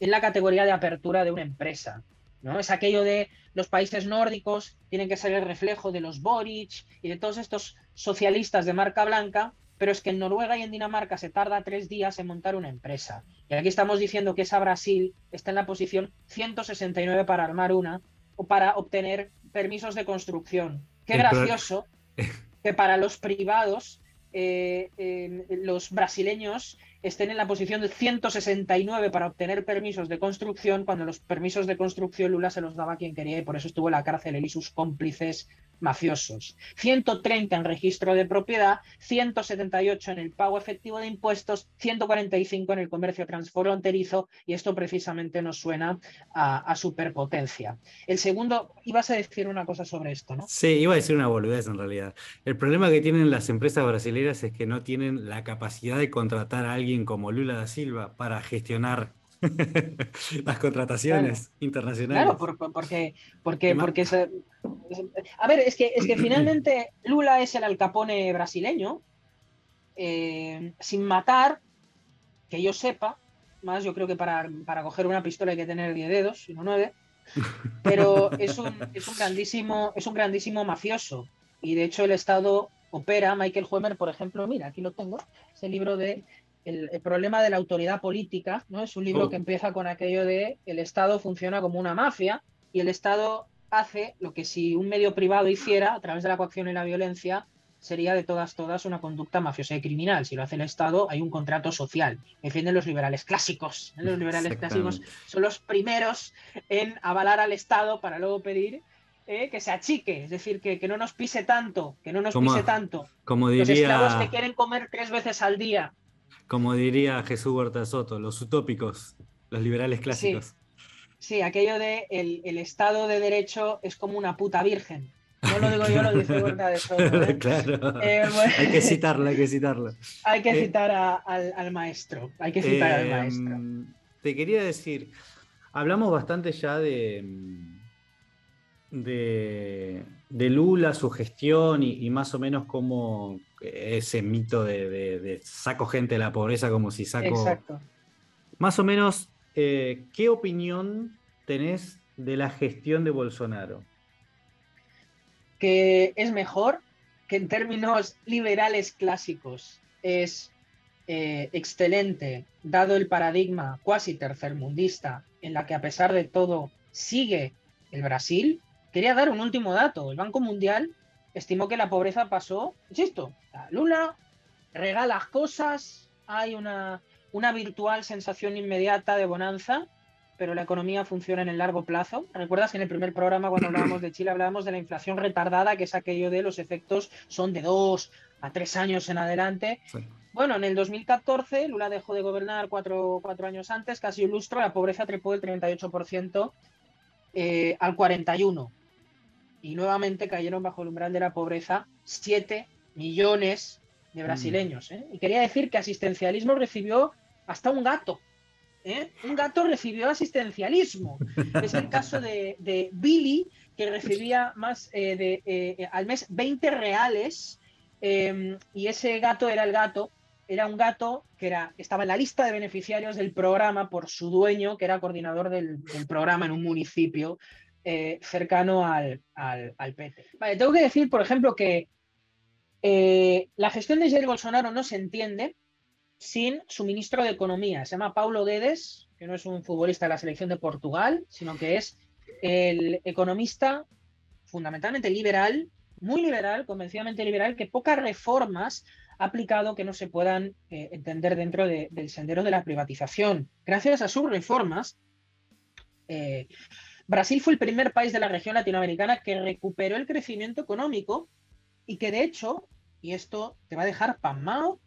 en la categoría de apertura de una empresa. ¿no? Es aquello de los países nórdicos tienen que ser el reflejo de los Boric y de todos estos socialistas de marca blanca, pero es que en Noruega y en Dinamarca se tarda tres días en montar una empresa. Y aquí estamos diciendo que esa Brasil está en la posición 169 para armar una para obtener permisos de construcción. Qué gracioso que para los privados eh, eh, los brasileños estén en la posición de 169 para obtener permisos de construcción, cuando los permisos de construcción Lula se los daba quien quería y por eso estuvo en la cárcel él y sus cómplices mafiosos. 130 en registro de propiedad, 178 en el pago efectivo de impuestos, 145 en el comercio transfronterizo y esto precisamente nos suena a, superpotencia. El segundo, ibas a decir una cosa sobre esto, ¿no? Sí, iba a decir una boludez en realidad. El problema que tienen las empresas brasileñas es que no tienen la capacidad de contratar a alguien como Lula da Silva para gestionar las contrataciones internacionales. Claro, porque, porque, porque a ver, es que, es que finalmente Lula es el alcapone brasileño, eh, sin matar, que yo sepa, más yo creo que para, para coger una pistola hay que tener 10 dedos, y no 9, pero es un, es un, grandísimo, es un grandísimo mafioso. Y de hecho el Estado opera, Michael Huemer, por ejemplo, mira, aquí lo tengo, ese libro de el, problema de la autoridad política, ¿no? Es un libro oh. que empieza con aquello de el Estado funciona como una mafia y el Estado hace lo que si un medio privado hiciera a través de la coacción y la violencia sería de todas todas una conducta mafiosa y criminal. Si lo hace el Estado, hay un contrato social. Defienden los liberales clásicos. ¿eh? Los liberales clásicos son los primeros en avalar al Estado para luego pedir ¿eh? que se achique, es decir, que, no nos pise tanto, que no nos pise tanto. Como diría... Los esclavos que quieren comer tres veces al día como diría Jesús Huerta Soto, los utópicos, los liberales clásicos. Sí, aquello de el, Estado de Derecho es como una puta virgen. No lo digo yo, lo dice Huerta de Soto. ¿eh? claro. Eh, hay que citarlo, hay que citarlo. Hay que eh, citar al, maestro. Hay que citar al maestro. Te quería decir, hablamos bastante ya de, de, Lula, su gestión y, más o menos cómo, ese mito de, saco gente de la pobreza como si saco... Exacto. Más o menos, eh, ¿qué opinión tenés de la gestión de Bolsonaro? Que es mejor, que en términos liberales clásicos es eh, excelente, dado el paradigma cuasi tercermundista en la que a pesar de todo sigue el Brasil. Quería dar un último dato. El Banco Mundial estimó que la pobreza pasó, insisto, Lula regala cosas, hay una, una virtual sensación inmediata de bonanza, pero la economía funciona en el largo plazo. ¿Recuerdas que en el primer programa, cuando hablábamos de Chile, hablábamos de la inflación retardada, que es aquello de los efectos son de dos a tres años en adelante? Bueno, en el 2014, Lula dejó de gobernar cuatro, cuatro años antes, casi un lustro, la pobreza trepó del 38% eh, al 41% y nuevamente cayeron bajo el umbral de la pobreza 7 millones de mm. brasileños. ¿eh? Y quería decir que asistencialismo recibió hasta un gato. ¿eh? Un gato recibió asistencialismo. Es el caso de, Billy, que recibía más eh, de, al mes 20 reales. Em, y ese gato era el gato era un gato que era, estaba en la lista de beneficiarios del programa por su dueño, que era coordinador del, del programa en un municipio eh, cercano al, al, PT. Vale, tengo que decir, por ejemplo, que eh, la gestión de Jair Bolsonaro no se entiende sin su ministro de Economía. Se llama Paulo Guedes, que no es un futbolista de la selección de Portugal, sino que es el economista fundamentalmente liberal muy liberal, convencidamente liberal, que pocas reformas ha aplicado que no se puedan eh, entender dentro del sendero de la privatización. Gracias a sus reformas, Brasil fue el primer país de la región latinoamericana que recuperó el crecimiento económico y que de hecho, y esto te va a dejar pasmado,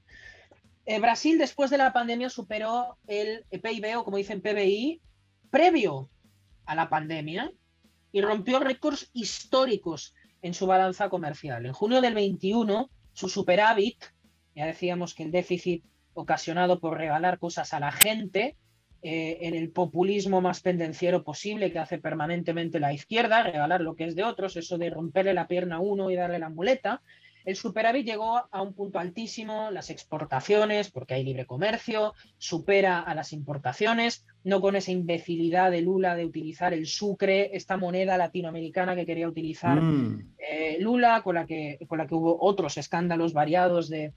eh, Brasil después de la pandemia superó el PIB o como dicen PBI previo a la pandemia y rompió récords históricos en su balanza comercial. En junio del 21, su superávit, ya decíamos que el déficit ocasionado por regalar cosas a la gente, eh, en el populismo más pendenciero posible que hace permanentemente la izquierda, regalar lo que es de otros, eso de romperle la pierna a uno y darle la muleta, el superávit llegó a un punto altísimo, las exportaciones, porque hay libre comercio, supera a las importaciones, no con esa imbecilidad de Lula de utilizar el sucre, esta moneda latinoamericana que quería utilizar mm. eh, Lula, con la, que, con la que hubo otros escándalos variados de,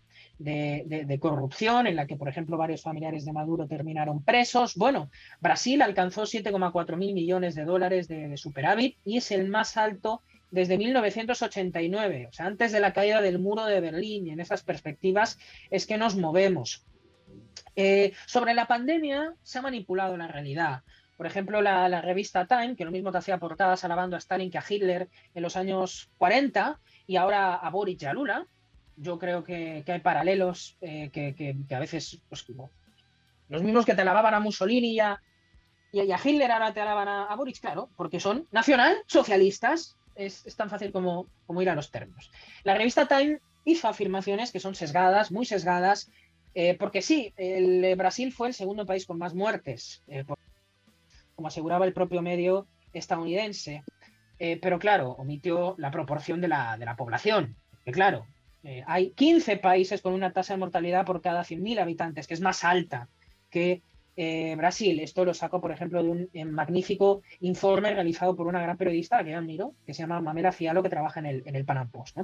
corrupción, en la que, por ejemplo, varios familiares de Maduro terminaron presos. Bueno, Brasil alcanzó 7,4 mil millones de dólares de, superávit y es el más alto desde 1989, o sea, antes de la caída del muro de Berlín, y en esas perspectivas es que nos movemos. Eh, sobre la pandemia se ha manipulado la realidad. Por ejemplo, la, revista Time, que lo mismo te hacía portadas alabando a Stalin que a Hitler en los años 40 y ahora a Boric y a Lula. Yo creo que, hay paralelos eh, que, a veces, pues, los mismos que te alababan a Mussolini y a, Hitler ahora te alaban a, a Boric, claro, porque son nacional-socialistas. Es, tan fácil como, como, ir a los términos. La revista Time hizo afirmaciones que son sesgadas, muy sesgadas, eh, porque sí, el eh, Brasil fue el segundo país con más muertes, eh, como aseguraba el propio medio estadounidense, pero claro, omitió la proporción de la, de la población, que claro, hay 15 países con una tasa de mortalidad por cada 100.000 habitantes, que es más alta que eh, Brasil. Esto lo saco, por ejemplo, de un eh, magnífico informe realizado por una gran periodista que yo admiro, que se llama Mamela Fialo, que trabaja en el, en Panam Post.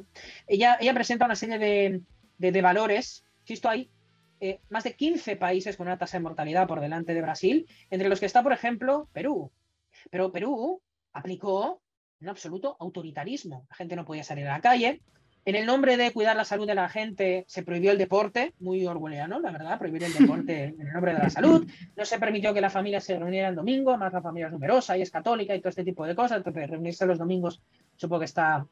Ella, presenta una serie de, valores. esto hay eh, más de 15 países con una tasa de mortalidad por delante de Brasil, entre los que está, por ejemplo, Perú. Pero Perú aplicó un absoluto autoritarismo. La gente no podía salir a la calle, en el nombre de cuidar la salud de la gente se prohibió el deporte, muy orgulleano, la verdad, prohibir el deporte en el nombre de la salud. No se permitió que la familia se reuniera el domingo, más la familia es numerosa y es católica y todo este tipo de cosas. Entonces, reunirse los domingos supongo que está,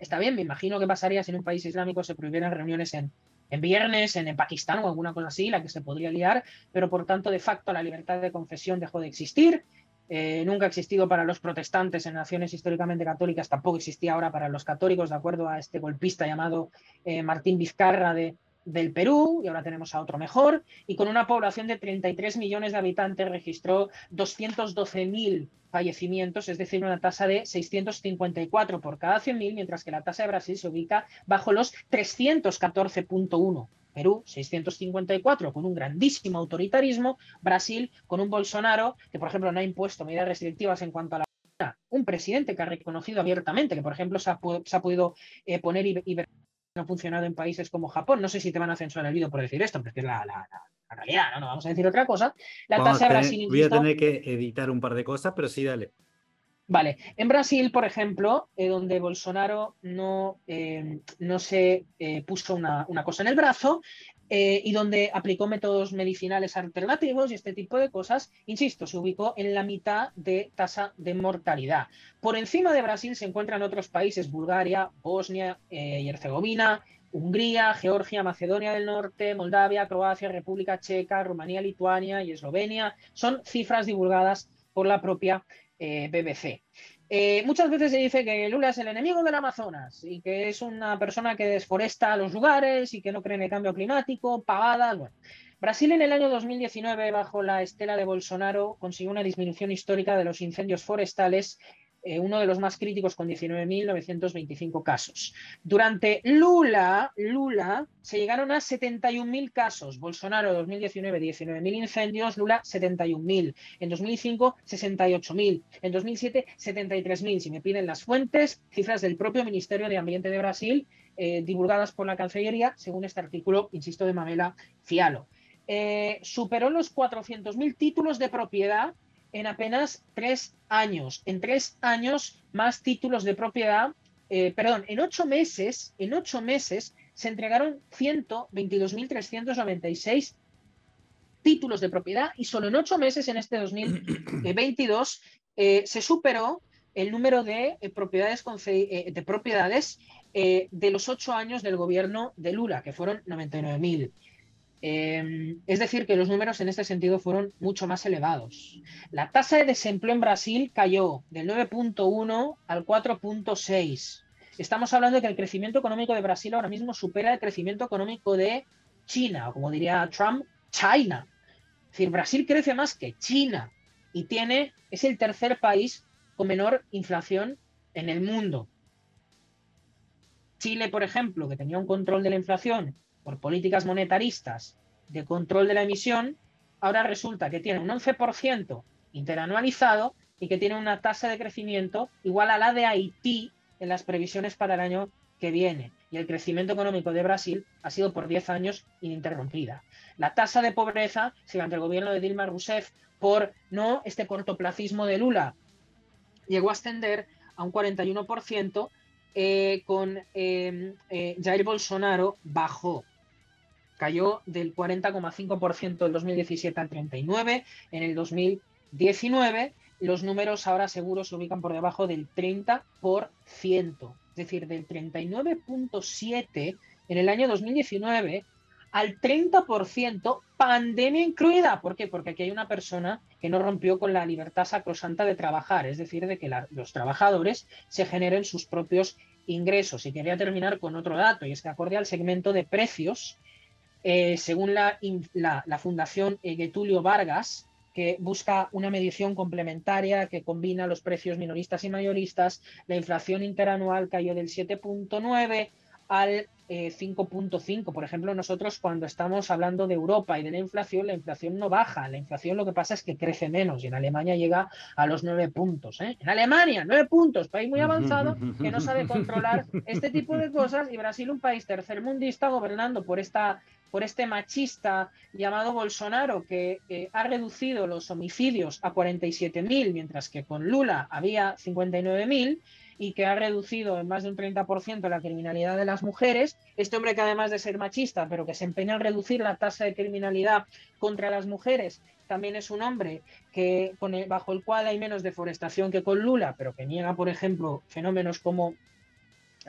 está bien. Me imagino que pasaría si en un país islámico se prohibieran reuniones en, en viernes, en, en, Pakistán o alguna cosa así, la que se podría liar, pero por tanto, de facto, la libertad de confesión dejó de existir eh, nunca ha existido para los protestantes en naciones históricamente católicas, tampoco existía ahora para los católicos, de acuerdo a este golpista llamado eh, Martín Vizcarra de, del Perú, y ahora tenemos a otro mejor, y con una población de 33 millones de habitantes registró 212.000 fallecimientos, es decir, una tasa de 654 por cada 100.000, mientras que la tasa de Brasil se ubica bajo los 314.1 Perú 654 con un grandísimo autoritarismo, Brasil con un Bolsonaro que, por ejemplo, no ha impuesto medidas restrictivas en cuanto a la un presidente que ha reconocido abiertamente que, por ejemplo, se ha, podido eh, poner y, y, no ha funcionado en países como Japón. No sé si te van a censurar el vídeo por decir esto, porque es la, realidad, ¿no? vamos a decir otra cosa. La tasa Brasil. Voy a tener que editar un par de cosas, pero sí, dale. Vale, en Brasil, por ejemplo, eh, donde Bolsonaro no, eh, no se eh, puso una, cosa en el brazo y donde aplicó métodos medicinales alternativos y este tipo de cosas, insisto, se ubicó en la mitad de tasa de mortalidad. Por encima de Brasil se encuentran otros países, Bulgaria, Bosnia y Herzegovina, Hungría, Georgia, Macedonia del Norte, Moldavia, Croacia, República Checa, Rumanía, Lituania y Eslovenia. Son cifras divulgadas por la propia eh, BBC. Eh, muchas veces se dice que Lula es el enemigo del Amazonas y que es una persona que desforesta los lugares y que no cree en el cambio climático, pagadas. Bueno. Brasil en el año 2019, bajo la estela de Bolsonaro, consiguió una disminución histórica de los incendios forestales eh, uno de los más críticos con 19.925 casos. Durante Lula, Lula se llegaron a 71.000 casos. Bolsonaro 2019 19.000 incendios, Lula 71.000. En 2005 68.000. En 2007 73.000. Si me piden las fuentes, cifras del propio Ministerio de Ambiente de Brasil eh, divulgadas por la Cancillería, según este artículo, insisto, de Mamela Fialo. Eh, superó los 400.000 títulos de propiedad en apenas tres años. En tres años, más títulos de propiedad eh, perdón, en ocho meses, en ocho meses se entregaron 122.396 títulos de propiedad y solo en ocho meses en este 2022 eh, se superó el número de eh, propiedades, de, propiedades de los ocho años del gobierno de Lula, que fueron 99.000. Em, es decir, que los números en este sentido fueron mucho más elevados. La tasa de desempleo en Brasil cayó del 9.1 al 4.6. Estamos hablando de que el crecimiento económico de Brasil ahora mismo supera el crecimiento económico de China, o como diría Trump, China. Es decir, Brasil crece más que China y tiene, es el tercer país con menor inflación en el mundo. Chile, por ejemplo, que tenía un control de la inflación por políticas monetaristas de control de la emisión, ahora resulta que tiene un 11% interanualizado y que tiene una tasa de crecimiento igual a la de Haití en las previsiones para el año que viene. Y el crecimiento económico de Brasil ha sido por 10 años ininterrumpida. La tasa de pobreza, si el gobierno de Dilma Rousseff, por no este cortoplacismo de Lula, llegó a ascender a un 41%, eh, con eh, eh, Jair Bolsonaro bajó cayó del 40,5% del 2017 al 39% en el 2019. Los números ahora seguro se ubican por debajo del 30%, es decir, del 39.7% en el año 2019 al 30%, pandemia incluida. ¿Por qué? Porque aquí hay una persona que no rompió con la libertad sacrosanta de trabajar, es decir, de que los trabajadores se generen sus propios ingresos. Y quería terminar con otro dato, y es que acorde al segmento de precios, eh, según la, Fundación Getulio Vargas, que busca una medición complementaria que combina los precios minoristas y mayoristas, la inflación interanual cayó del 7.9 al 5.5. Eh, Por ejemplo, nosotros cuando estamos hablando de Europa y de la inflación, la inflación no baja, la inflación lo que pasa es que crece menos y en Alemania llega a los 9 puntos. ¿eh? En Alemania, 9 puntos, país muy avanzado que no sabe controlar este tipo de cosas y Brasil, un país tercermundista gobernando por esta por este machista llamado Bolsonaro, que ha reducido los homicidios a 47.000, mientras que con Lula había 59.000, y que ha reducido en más de un 30% la criminalidad de las mujeres. Este hombre que además de ser machista, pero que se empeña en reducir la tasa de criminalidad contra las mujeres, también es un hombre que, bajo el cual hay menos deforestación que con Lula, pero que niega, por ejemplo, fenómenos como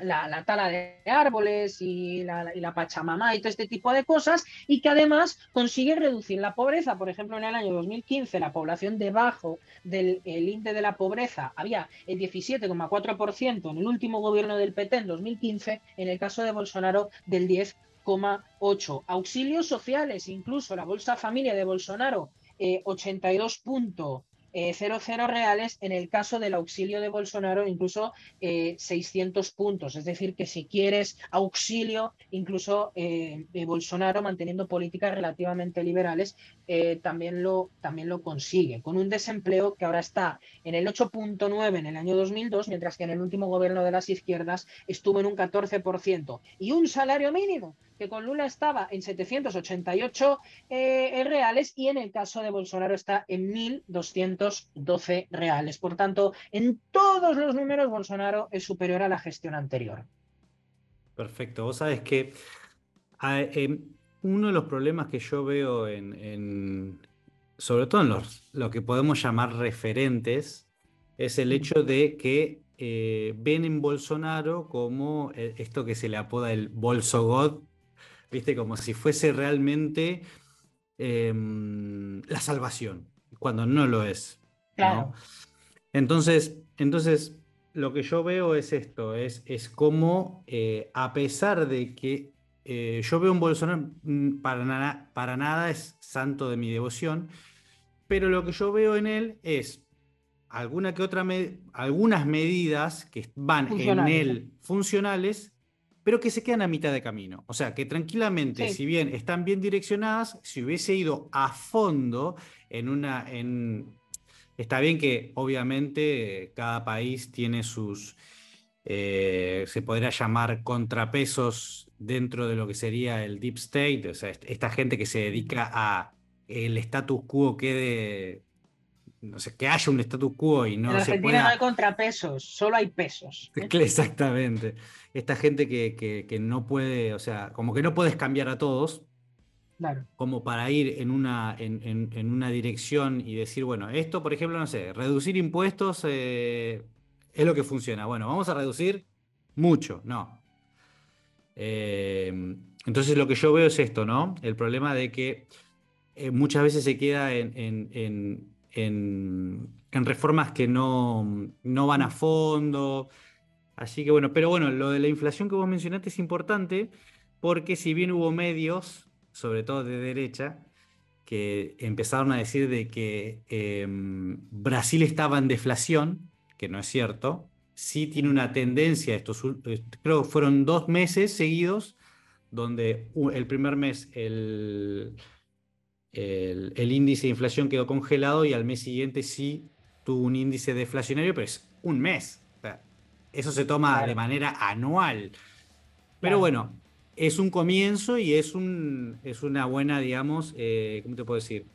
la, tala de árboles y la, y la, pachamamá y todo este tipo de cosas, y que además consigue reducir la pobreza. Por ejemplo, en el año 2015 la población debajo del índice de la pobreza había el 17,4% en el último gobierno del PT en 2015, en el caso de Bolsonaro del 10,8%. Auxilios sociales, incluso la Bolsa Familia de Bolsonaro, eh, 82 puntos eh, 0,0 reales, en el caso del auxilio de Bolsonaro incluso 600 eh, puntos. Es decir, que si quieres auxilio, incluso eh, Bolsonaro manteniendo políticas relativamente liberales, eh, también, lo, también lo consigue, con un desempleo que ahora está en el 8.9 en el año 2002, mientras que en el último gobierno de las izquierdas estuvo en un 14%. Y un salario mínimo que con Lula estaba en 788 eh, reales y en el caso de Bolsonaro está en 1.212 reales. Por tanto, en todos los números Bolsonaro es superior a la gestión anterior. Perfecto. Vos sabes que em, uno de los problemas que yo veo en, sobre todo en los, lo que podemos llamar referentes, es el hecho de que eh, ven en Bolsonaro como eh, esto que se le apoda el Bolsogod ¿viste? Como si fuese realmente em, la salvación, cuando no lo es. Entonces, entonces, lo que yo veo es esto, es, es como eh, a pesar de que eh, yo veo un Bolsonaro, mm, para, nada, para nada es santo de mi devoción, pero lo que yo veo en él es alguna que otra algunas medidas que van en él funcionales pero que se quedan a mitad de camino. O sea, que tranquilamente, si bien están bien direccionadas, si hubiese ido a fondo en una... En... Está bien que obviamente cada país tiene sus, eh, se podría llamar contrapesos dentro de lo que sería el deep state, o sea, esta gente que se dedica a el status quo quede no sé, que haya un status quo y no en se Argentina pueda... no hay contrapesos, solo hay pesos. ¿eh? Exactamente. Esta gente que, que, que no puede, o sea, como que no puedes cambiar a todos, Claro. como para ir en una, en, en- en una dirección y decir, bueno, esto, por ejemplo, no sé, reducir impuestos eh, es lo que funciona. Bueno, vamos a reducir mucho, no. Eh, entonces lo que yo veo es esto, ¿no? El problema de que eh, muchas veces se queda en, en- en- en- en reformas que no, no van a fondo. Así que bueno, pero bueno, lo de la inflación que vos mencionaste es importante porque si bien hubo medios, sobre todo de derecha, que empezaron a decir de que em, Brasil estaba en deflación, que no es cierto, sí tiene una tendencia, estos, eh, creo que fueron dos meses seguidos, donde el primer mes el, el, el índice de inflación quedó congelado y al mes siguiente sí tuvo un índice deflacionario, pero es un mes. O sea, eso se toma Claro. de manera anual. Pero Claro. bueno, es un comienzo y es, un, es una buena, digamos, eh, ¿cómo te puedo decir?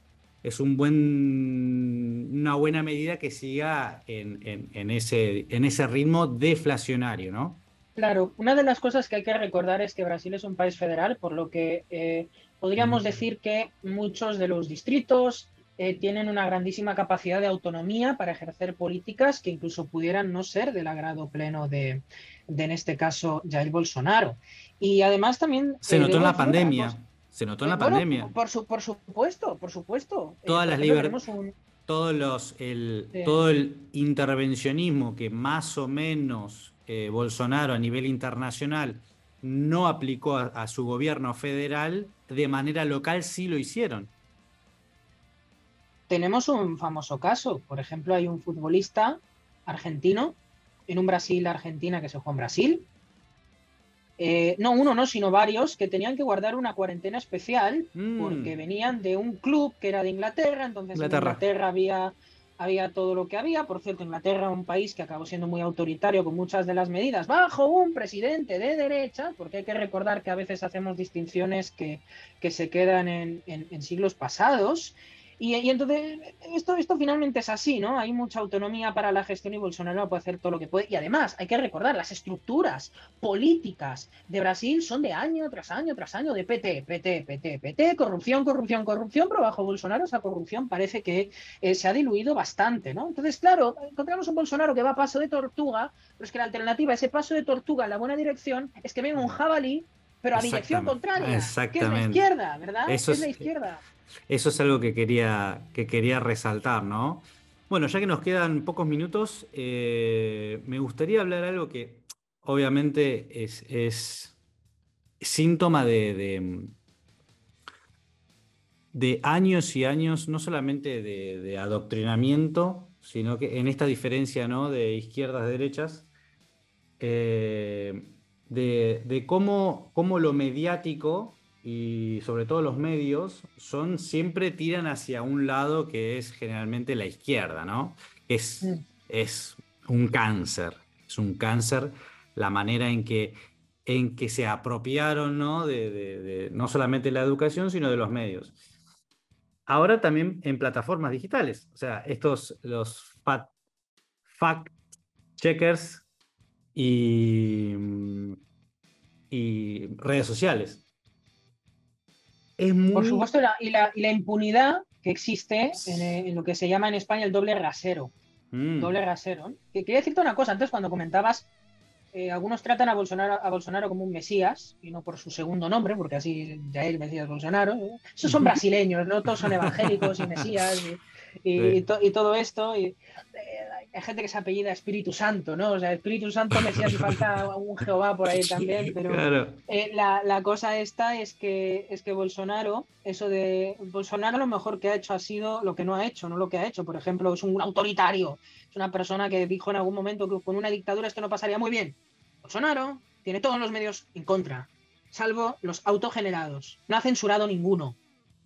Es un buen, una buena medida que siga en, en- en ese, en ese ritmo deflacionario, ¿no? Claro, una de las cosas que hay que recordar es que Brasil es un país federal, por lo que eh, podríamos Mm. decir que muchos de los distritos eh, tienen una grandísima capacidad de autonomía para ejercer políticas que incluso pudieran no ser del agrado pleno de, de, en este caso, Jair Bolsonaro. Y además también... Se eh, notó en la pandemia. Se notó en la bueno, pandemia. por, su- por supuesto, por supuesto. Eh, Todas las ejemplo, liber- tenemos un- todos los, el, Sí. todo el intervencionismo que más o menos eh, Bolsonaro a nivel internacional no aplicó a, a su gobierno federal, de manera local sí lo hicieron. Tenemos un famoso caso. Por ejemplo, hay un futbolista argentino en un Brasil-Argentina que se jugó en Brasil. Eh, no uno, no, sino varios que tenían que guardar una cuarentena especial Mm, porque venían de un club que era de Inglaterra, entonces Inglaterra. en Inglaterra había, había todo lo que había. Por cierto, Inglaterra, un país que acabó siendo muy autoritario con muchas de las medidas, bajo un presidente de derecha, porque hay que recordar que a veces hacemos distinciones que, que se quedan en, en- en siglos pasados. Y, y entonces, esto, esto finalmente es así, ¿no? Hay mucha autonomía para la gestión y Bolsonaro puede hacer todo lo que puede. Y además, hay que recordar, las estructuras políticas de Brasil son de año tras año tras año de PT, PT, PT, PT, corrupción, corrupción, corrupción, pero bajo Bolsonaro esa corrupción parece que eh, se ha diluido bastante, ¿no? Entonces, claro, encontramos un Bolsonaro que va a paso de tortuga, pero es que la alternativa a ese paso de tortuga en la buena dirección es que venga un jabalí, pero a dirección contraria, que es la izquierda, ¿verdad? Eso es la izquierda. Eso es algo que quería, que quería resaltar, ¿no? Bueno, ya que nos quedan pocos minutos, eh, me gustaría hablar algo que obviamente es, es síntoma de, de, años y años, no solamente de, adoctrinamiento, sino que en esta diferencia, ¿no? de izquierdas, derechas, eh, de, de cómo, cómo lo mediático y sobre todo los medios son siempre tiran hacia un lado que es generalmente la izquierda, ¿no? Es, Mm. es un cáncer, es un cáncer la manera en que, en que se apropiaron, ¿no? De, de- de no solamente la educación, sino de los medios. Ahora también en plataformas digitales, o sea, estos, los fat- fact checkers y, y redes sociales. Es muy... Por supuesto, y la, y la, y la impunidad que existe en, eh, en lo que se llama en España el doble rasero. Mm, Doble rasero. Que quería decirte una cosa, antes cuando comentabas, eh, algunos tratan a Bolsonaro, a Bolsonaro como un mesías, y no por su segundo nombre, porque así ya él Mesías Bolsonaro. ¿eh? Esos son brasileños, no todos son evangélicos y mesías y, y- Sí. y to- y todo esto. Y, eh, hay gente que se apellida Espíritu Santo, ¿no? O sea, Espíritu Santo, y falta un Jehová por ahí también, pero... Claro. Eh, la, la cosa esta es que, es que Bolsonaro, eso de Bolsonaro lo mejor que ha hecho ha sido lo que no ha hecho, no lo que ha hecho. Por ejemplo, es un autoritario, es una persona que dijo en algún momento que con una dictadura esto no pasaría muy bien. Bolsonaro tiene todos los medios en contra, salvo los autogenerados. No ha censurado ninguno.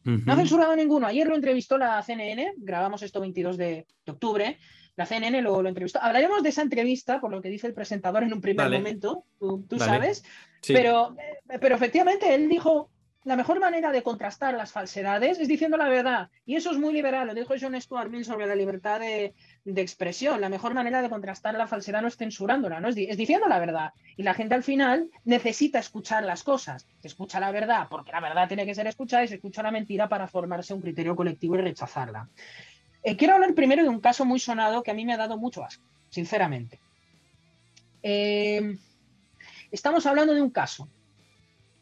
No ha censurado ninguno. Ayer lo entrevistó la CNN, grabamos esto 22 de, de octubre. La CNN lo, lo entrevistó. Hablaremos de esa entrevista, por lo que dice el presentador en un primer momento, tú, sabes. Sí. Pero, eh, pero efectivamente él dijo la mejor manera de contrastar las falsedades es diciendo la verdad. Y eso es muy liberal, lo dijo John Stuart Mill sobre la libertad de, expresión. La mejor manera de contrastar la falsedad no es censurándola, ¿no? Es, es, diciendo la verdad. Y la gente al final necesita escuchar las cosas. Se escucha la verdad porque la verdad tiene que ser escuchada y se escucha la mentira para formarse un criterio colectivo y rechazarla. Eh, quiero hablar primero de un caso muy sonado que a mí me ha dado mucho asco, sinceramente. Eh, estamos hablando de un caso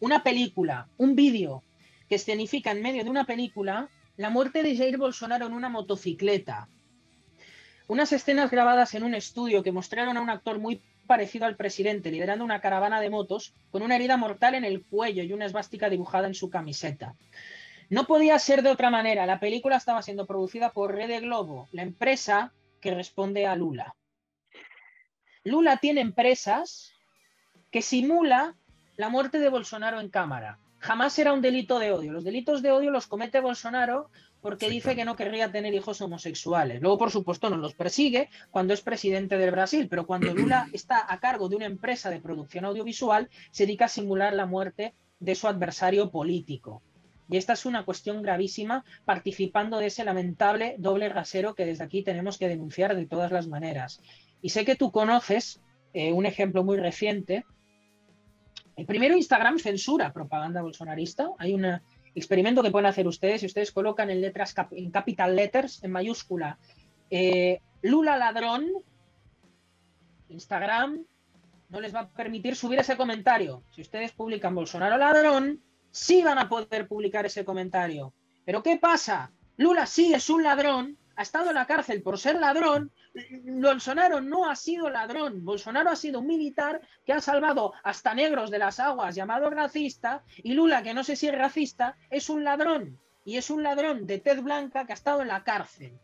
una película, un vídeo que escenifica en medio de una película la muerte de Jair Bolsonaro en una motocicleta. Unas escenas grabadas en un estudio que mostraron a un actor muy parecido al presidente liderando una caravana de motos con una herida mortal en el cuello y una esvástica dibujada en su camiseta. No podía ser de otra manera. La película estaba siendo producida por Rede Globo, la empresa que responde a Lula. Lula tiene empresas que simula la muerte de Bolsonaro en cámara. Jamás será un delito de odio. Los delitos de odio los comete Bolsonaro porque dice que no querría tener hijos homosexuales. Luego, por supuesto, no los persigue cuando es presidente del Brasil, pero cuando Lula está a cargo de una empresa de producción audiovisual, se dedica a simular la muerte de su adversario político. Y esta es una cuestión gravísima, participando de ese lamentable doble rasero que desde aquí tenemos que denunciar de todas las maneras. Y sé que tú conoces eh, un ejemplo muy reciente el primero, Instagram censura propaganda bolsonarista. Hay un experimento que pueden hacer ustedes si ustedes colocan en letras, en capital letters, en mayúscula, eh, Lula ladrón, Instagram no les va a permitir subir ese comentario. Si ustedes publican Bolsonaro ladrón, sí van a poder publicar ese comentario. Pero ¿qué pasa? Lula sí es un ladrón, ha estado en la cárcel por ser ladrón, Bolsonaro no ha sido ladrón, Bolsonaro ha sido un militar que ha salvado hasta negros de las aguas llamado racista y Lula, que no sé si es racista, es un ladrón y es un ladrón de tez blanca que ha estado en la cárcel.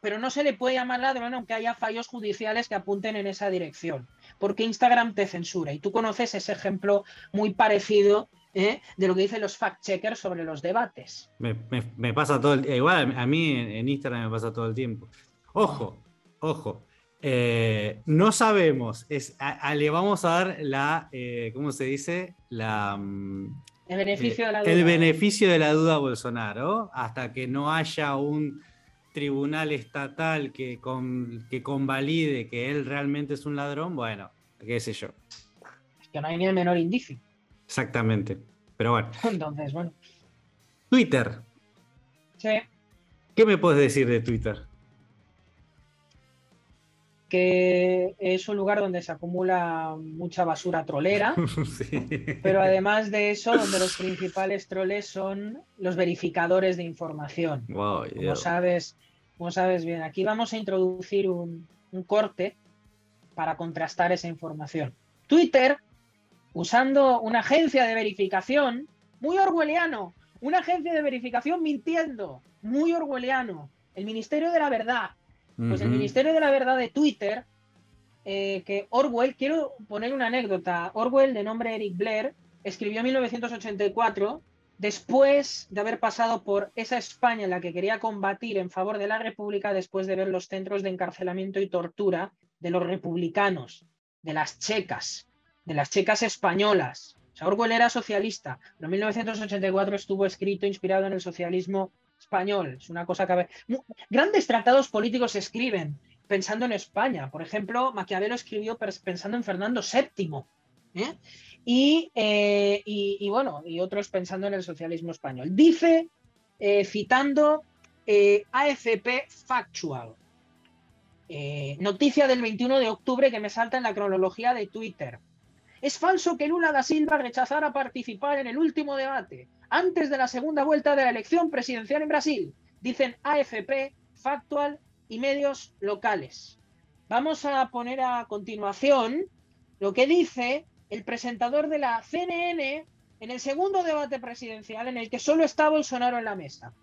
Pero no se le puede llamar ladrón aunque haya fallos judiciales que apunten en esa dirección, porque Instagram te censura y tú conoces ese ejemplo muy parecido ¿eh? de lo que dicen los fact-checkers sobre los debates. Me, pasa todo el igual a mí en Instagram me pasa todo el tiempo. Ojo, ojo. Eh, no sabemos, es, le vamos a dar la, eh, ¿cómo se dice? La, mm, el beneficio de la duda. El beneficio de la duda a Bolsonaro, hasta que no haya un tribunal estatal que, que convalide que él realmente es un ladrón, bueno, qué sé yo. Es que no hay ni el menor indicio. Exactamente. Pero bueno. Entonces, bueno. Twitter. Sí. ¿Qué me puedes decir de Twitter? que es un lugar donde se acumula mucha basura trolera, pero además de eso, donde los principales troles son los verificadores de información. como, sabes, como sabes bien, aquí vamos a introducir un, un corte para contrastar esa información. Twitter, usando una agencia de verificación, muy orwelliano, una agencia de verificación mintiendo, muy orwelliano, el Ministerio de la Verdad, pues el Ministerio de la Verdad de Twitter, eh, que Orwell, quiero poner una anécdota, Orwell de nombre Eric Blair, escribió en 1984, después de haber pasado por esa España en la que quería combatir en favor de la República, después de ver los centros de encarcelamiento y tortura de los republicanos, de las checas, de las checas españolas. O sea, era socialista, en 1984 estuvo escrito inspirado en el socialismo español. Es una cosa que... Grandes tratados políticos se escriben pensando en España. Por ejemplo, Maquiavelo escribió pensando en Fernando VII. ¿eh? Eh, y, bueno, y otros pensando en el socialismo español. Dice, eh, citando AFP Factual, noticia del 21 de octubre que me salta en la cronología de Twitter. Es falso que Lula da Silva rechazara participar en el último debate antes de la segunda vuelta de la elección presidencial en Brasil, dicen AFP, Factual y medios locales. Vamos a poner a continuación lo que dice el presentador de la CNN en el segundo debate presidencial en el que solo está Bolsonaro en la mesa.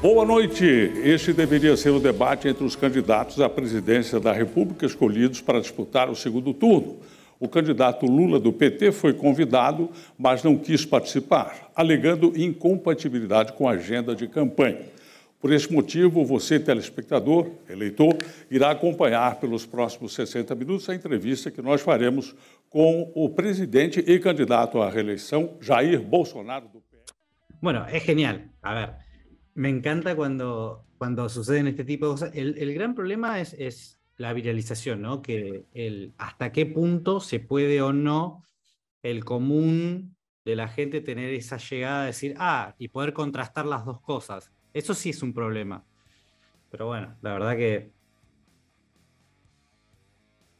Boa noite. Este deveria ser o debate entre os candidatos à presidência da República escolhidos para disputar o segundo turno. O candidato Lula do PT foi convidado, mas não quis participar, alegando incompatibilidade com a agenda de campanha. Por esse motivo, você, telespectador, eleitor, irá acompanhar pelos próximos 60 minutos a entrevista que nós faremos com o presidente e candidato à reeleição, Jair Bolsonaro. Do... Bueno, es genial. A ver, me encanta cuando, cuando suceden este tipo de cosas. El, el gran problema es, es, la viralización, ¿no? Que el, hasta qué punto se puede o no el común de la gente tener esa llegada de decir, ah, y poder contrastar las dos cosas. Eso sí es un problema. Pero bueno, la verdad que...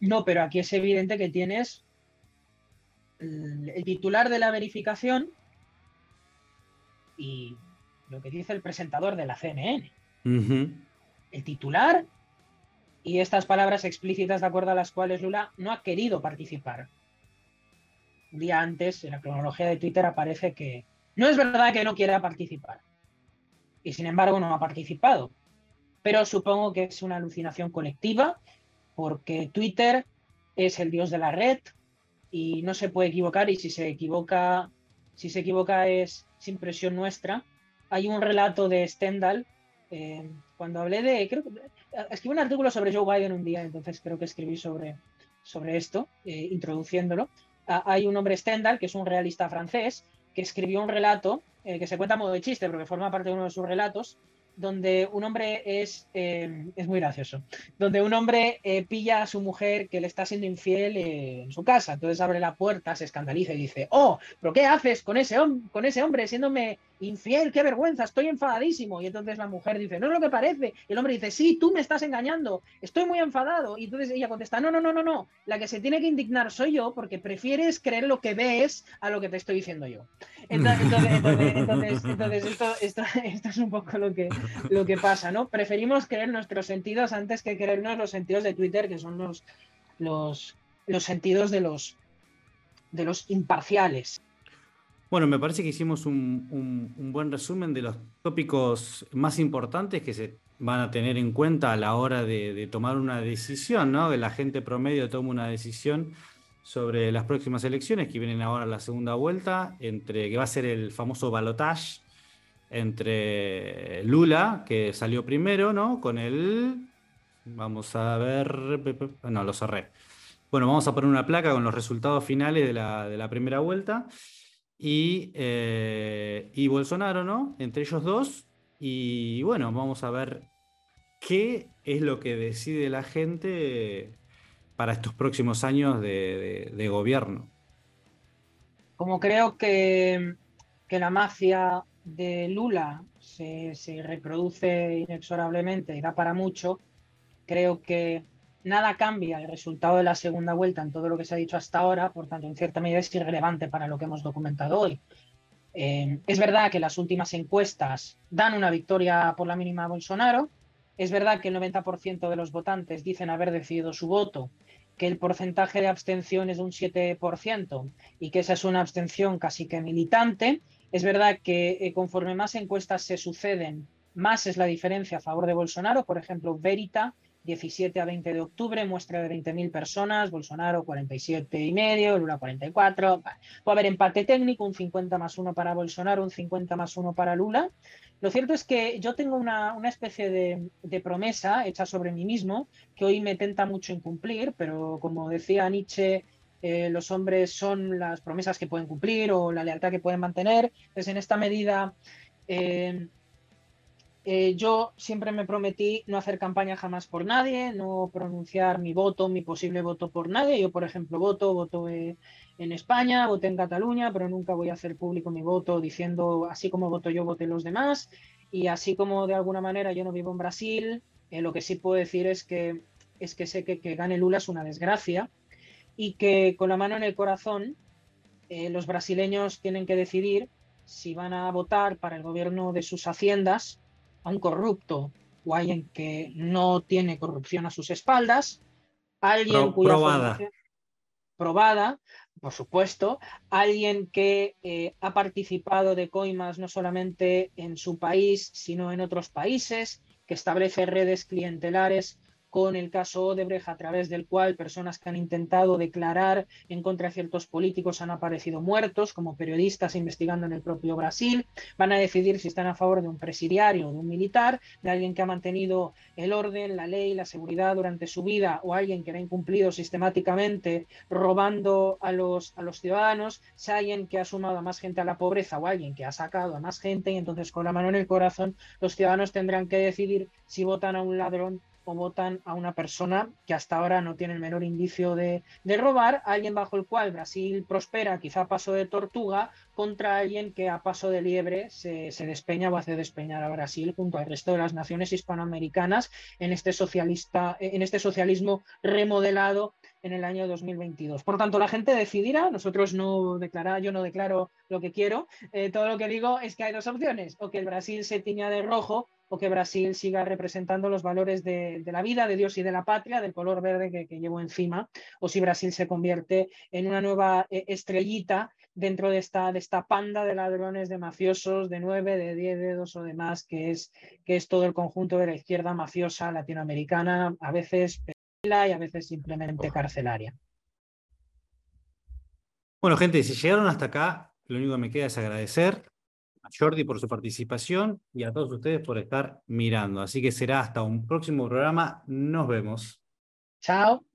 No, pero aquí es evidente que tienes el titular de la verificación y lo que dice el presentador de la CNN. El titular y estas palabras explícitas de acuerdo a las cuales Lula no ha querido participar. Un día antes, en la cronología de Twitter, aparece que no es verdad que no quiera participar. Y sin embargo no ha participado. Pero supongo que es una alucinación colectiva, porque Twitter es el dios de la red y no se puede equivocar. Y si se equivoca, si se equivoca es sin presión nuestra. Hay un relato de Stendhal eh, cuando hablé de, creo que escribí un artículo sobre Joe Biden un día, entonces creo que escribí sobre, sobre esto, eh, introduciéndolo. Ah, hay un hombre Stendhal, que es un realista francés, que escribió un relato eh, que se cuenta a modo de chiste, porque forma parte de uno de sus relatos, donde un hombre es, eh, es muy gracioso, donde un hombre eh, pilla a su mujer que le está siendo infiel eh, en su casa, entonces abre la puerta, se escandaliza y dice, oh, pero ¿qué haces con ese, con ese hombre siéndome infiel? ¡Qué vergüenza! Estoy enfadadísimo. Y entonces la mujer dice, no es lo que parece. Y el hombre dice, sí, tú me estás engañando, estoy muy enfadado. Y entonces ella contesta, no, no, no, no, no, la que se tiene que indignar soy yo porque prefieres creer lo que ves a lo que te estoy diciendo yo. Entonces, entonces, esto, esto, esto es un poco lo que, lo que pasa, ¿no? Preferimos creer nuestros sentidos antes que creernos los sentidos de Twitter, que son los, los, los sentidos de los, de los imparciales. Bueno, me parece que hicimos un, buen resumen de los tópicos más importantes que se van a tener en cuenta a la hora de, tomar una decisión, ¿no? La gente promedio toma una decisión sobre las próximas elecciones que vienen ahora la segunda vuelta, entre que va a ser el famoso balotage entre Lula, que salió primero, ¿no? Con el. Vamos a ver. No, lo cerré. Bueno, vamos a poner una placa con los resultados finales de la primera vuelta. Y, eh, y Bolsonaro, ¿no? Entre ellos dos. Y bueno, vamos a ver qué es lo que decide la gente para estos próximos años de, de, de gobierno. Como creo que, que la mafia de Lula se, se, reproduce inexorablemente y da para mucho, creo que nada cambia el resultado de la segunda vuelta en todo lo que se ha dicho hasta ahora, por tanto, en cierta medida es irrelevante para lo que hemos documentado hoy. Eh, es verdad que las últimas encuestas dan una victoria por la mínima a Bolsonaro, es verdad que el 90% de los votantes dicen haber decidido su voto, que el porcentaje de abstención es de un 7% y que esa es una abstención casi que militante, es verdad que eh, conforme más encuestas se suceden, más es la diferencia a favor de Bolsonaro. Por ejemplo, Verita, 17 a 20 de octubre, muestra de 20.000 personas, Bolsonaro 47 y medio, Lula 44. Puede haber empate técnico, un 50 más 1 para Bolsonaro, un 50 más 1 para Lula. Lo cierto es que yo tengo una, una especie de, de, promesa hecha sobre mí mismo que hoy me tenta mucho incumplir, pero como decía Nietzsche, eh, los hombres son las promesas que pueden cumplir o la lealtad que pueden mantener. Entonces, en esta medida, eh, eh, yo siempre me prometí no hacer campaña jamás por nadie, no pronunciar mi voto, mi posible voto por nadie. Yo, por ejemplo, voto, voto en España, voté en Cataluña, pero nunca voy a hacer público mi voto diciendo así como voto yo, voten los demás. Y así como de alguna manera yo no vivo en Brasil, lo que sí puedo decir es que, es que sé que que gane Lula es una desgracia y que con la mano en el corazón eh, los brasileños tienen que decidir si van a votar para el gobierno de sus haciendas a un corrupto o alguien que no tiene corrupción a sus espaldas, alguien Pro, cuya probada. probada, por supuesto, alguien que eh, ha participado de coimas no solamente en su país, sino en otros países, que establece redes clientelares con el caso Odebrecht, a través del cual personas que han intentado declarar en contra de ciertos políticos han aparecido muertos, como periodistas investigando en el propio Brasil. Van a decidir si están a favor de un presidiario o de un militar, de alguien que ha mantenido el orden, la ley, la seguridad durante su vida o alguien que ha incumplido sistemáticamente robando a los, a los ciudadanos, si alguien que ha sumado a más gente a la pobreza o alguien que ha sacado a más gente y entonces con la mano en el corazón los ciudadanos tendrán que decidir si votan a un ladrón o votan a una persona que hasta ahora no tiene el menor indicio de, robar, alguien bajo el cual Brasil prospera, quizá a paso de tortuga, contra alguien que a paso de liebre se, despeña o hace despeñar a Brasil junto al resto de las naciones hispanoamericanas en este, socialista, en este socialismo remodelado en el año 2022. Por tanto, la gente decidirá, nosotros no declaramos, yo no declaro lo que quiero, eh, todo lo que digo es que hay dos opciones, o que el Brasil se tiña de rojo o que Brasil siga representando los valores de, la vida, de Dios y de la patria, del color verde que, llevo encima, o si Brasil se convierte en una nueva eh, estrellita dentro de esta, de esta panda de ladrones, de mafiosos, de nueve, de diez dedos o demás, que es, que es todo el conjunto de la izquierda mafiosa latinoamericana, a veces y a veces simplemente carcelaria. Bueno, gente, si llegaron hasta acá, lo único que me queda es agradecer Jordi por su participación y a todos ustedes por estar mirando. Así que será hasta un próximo programa. Nos vemos. Chao.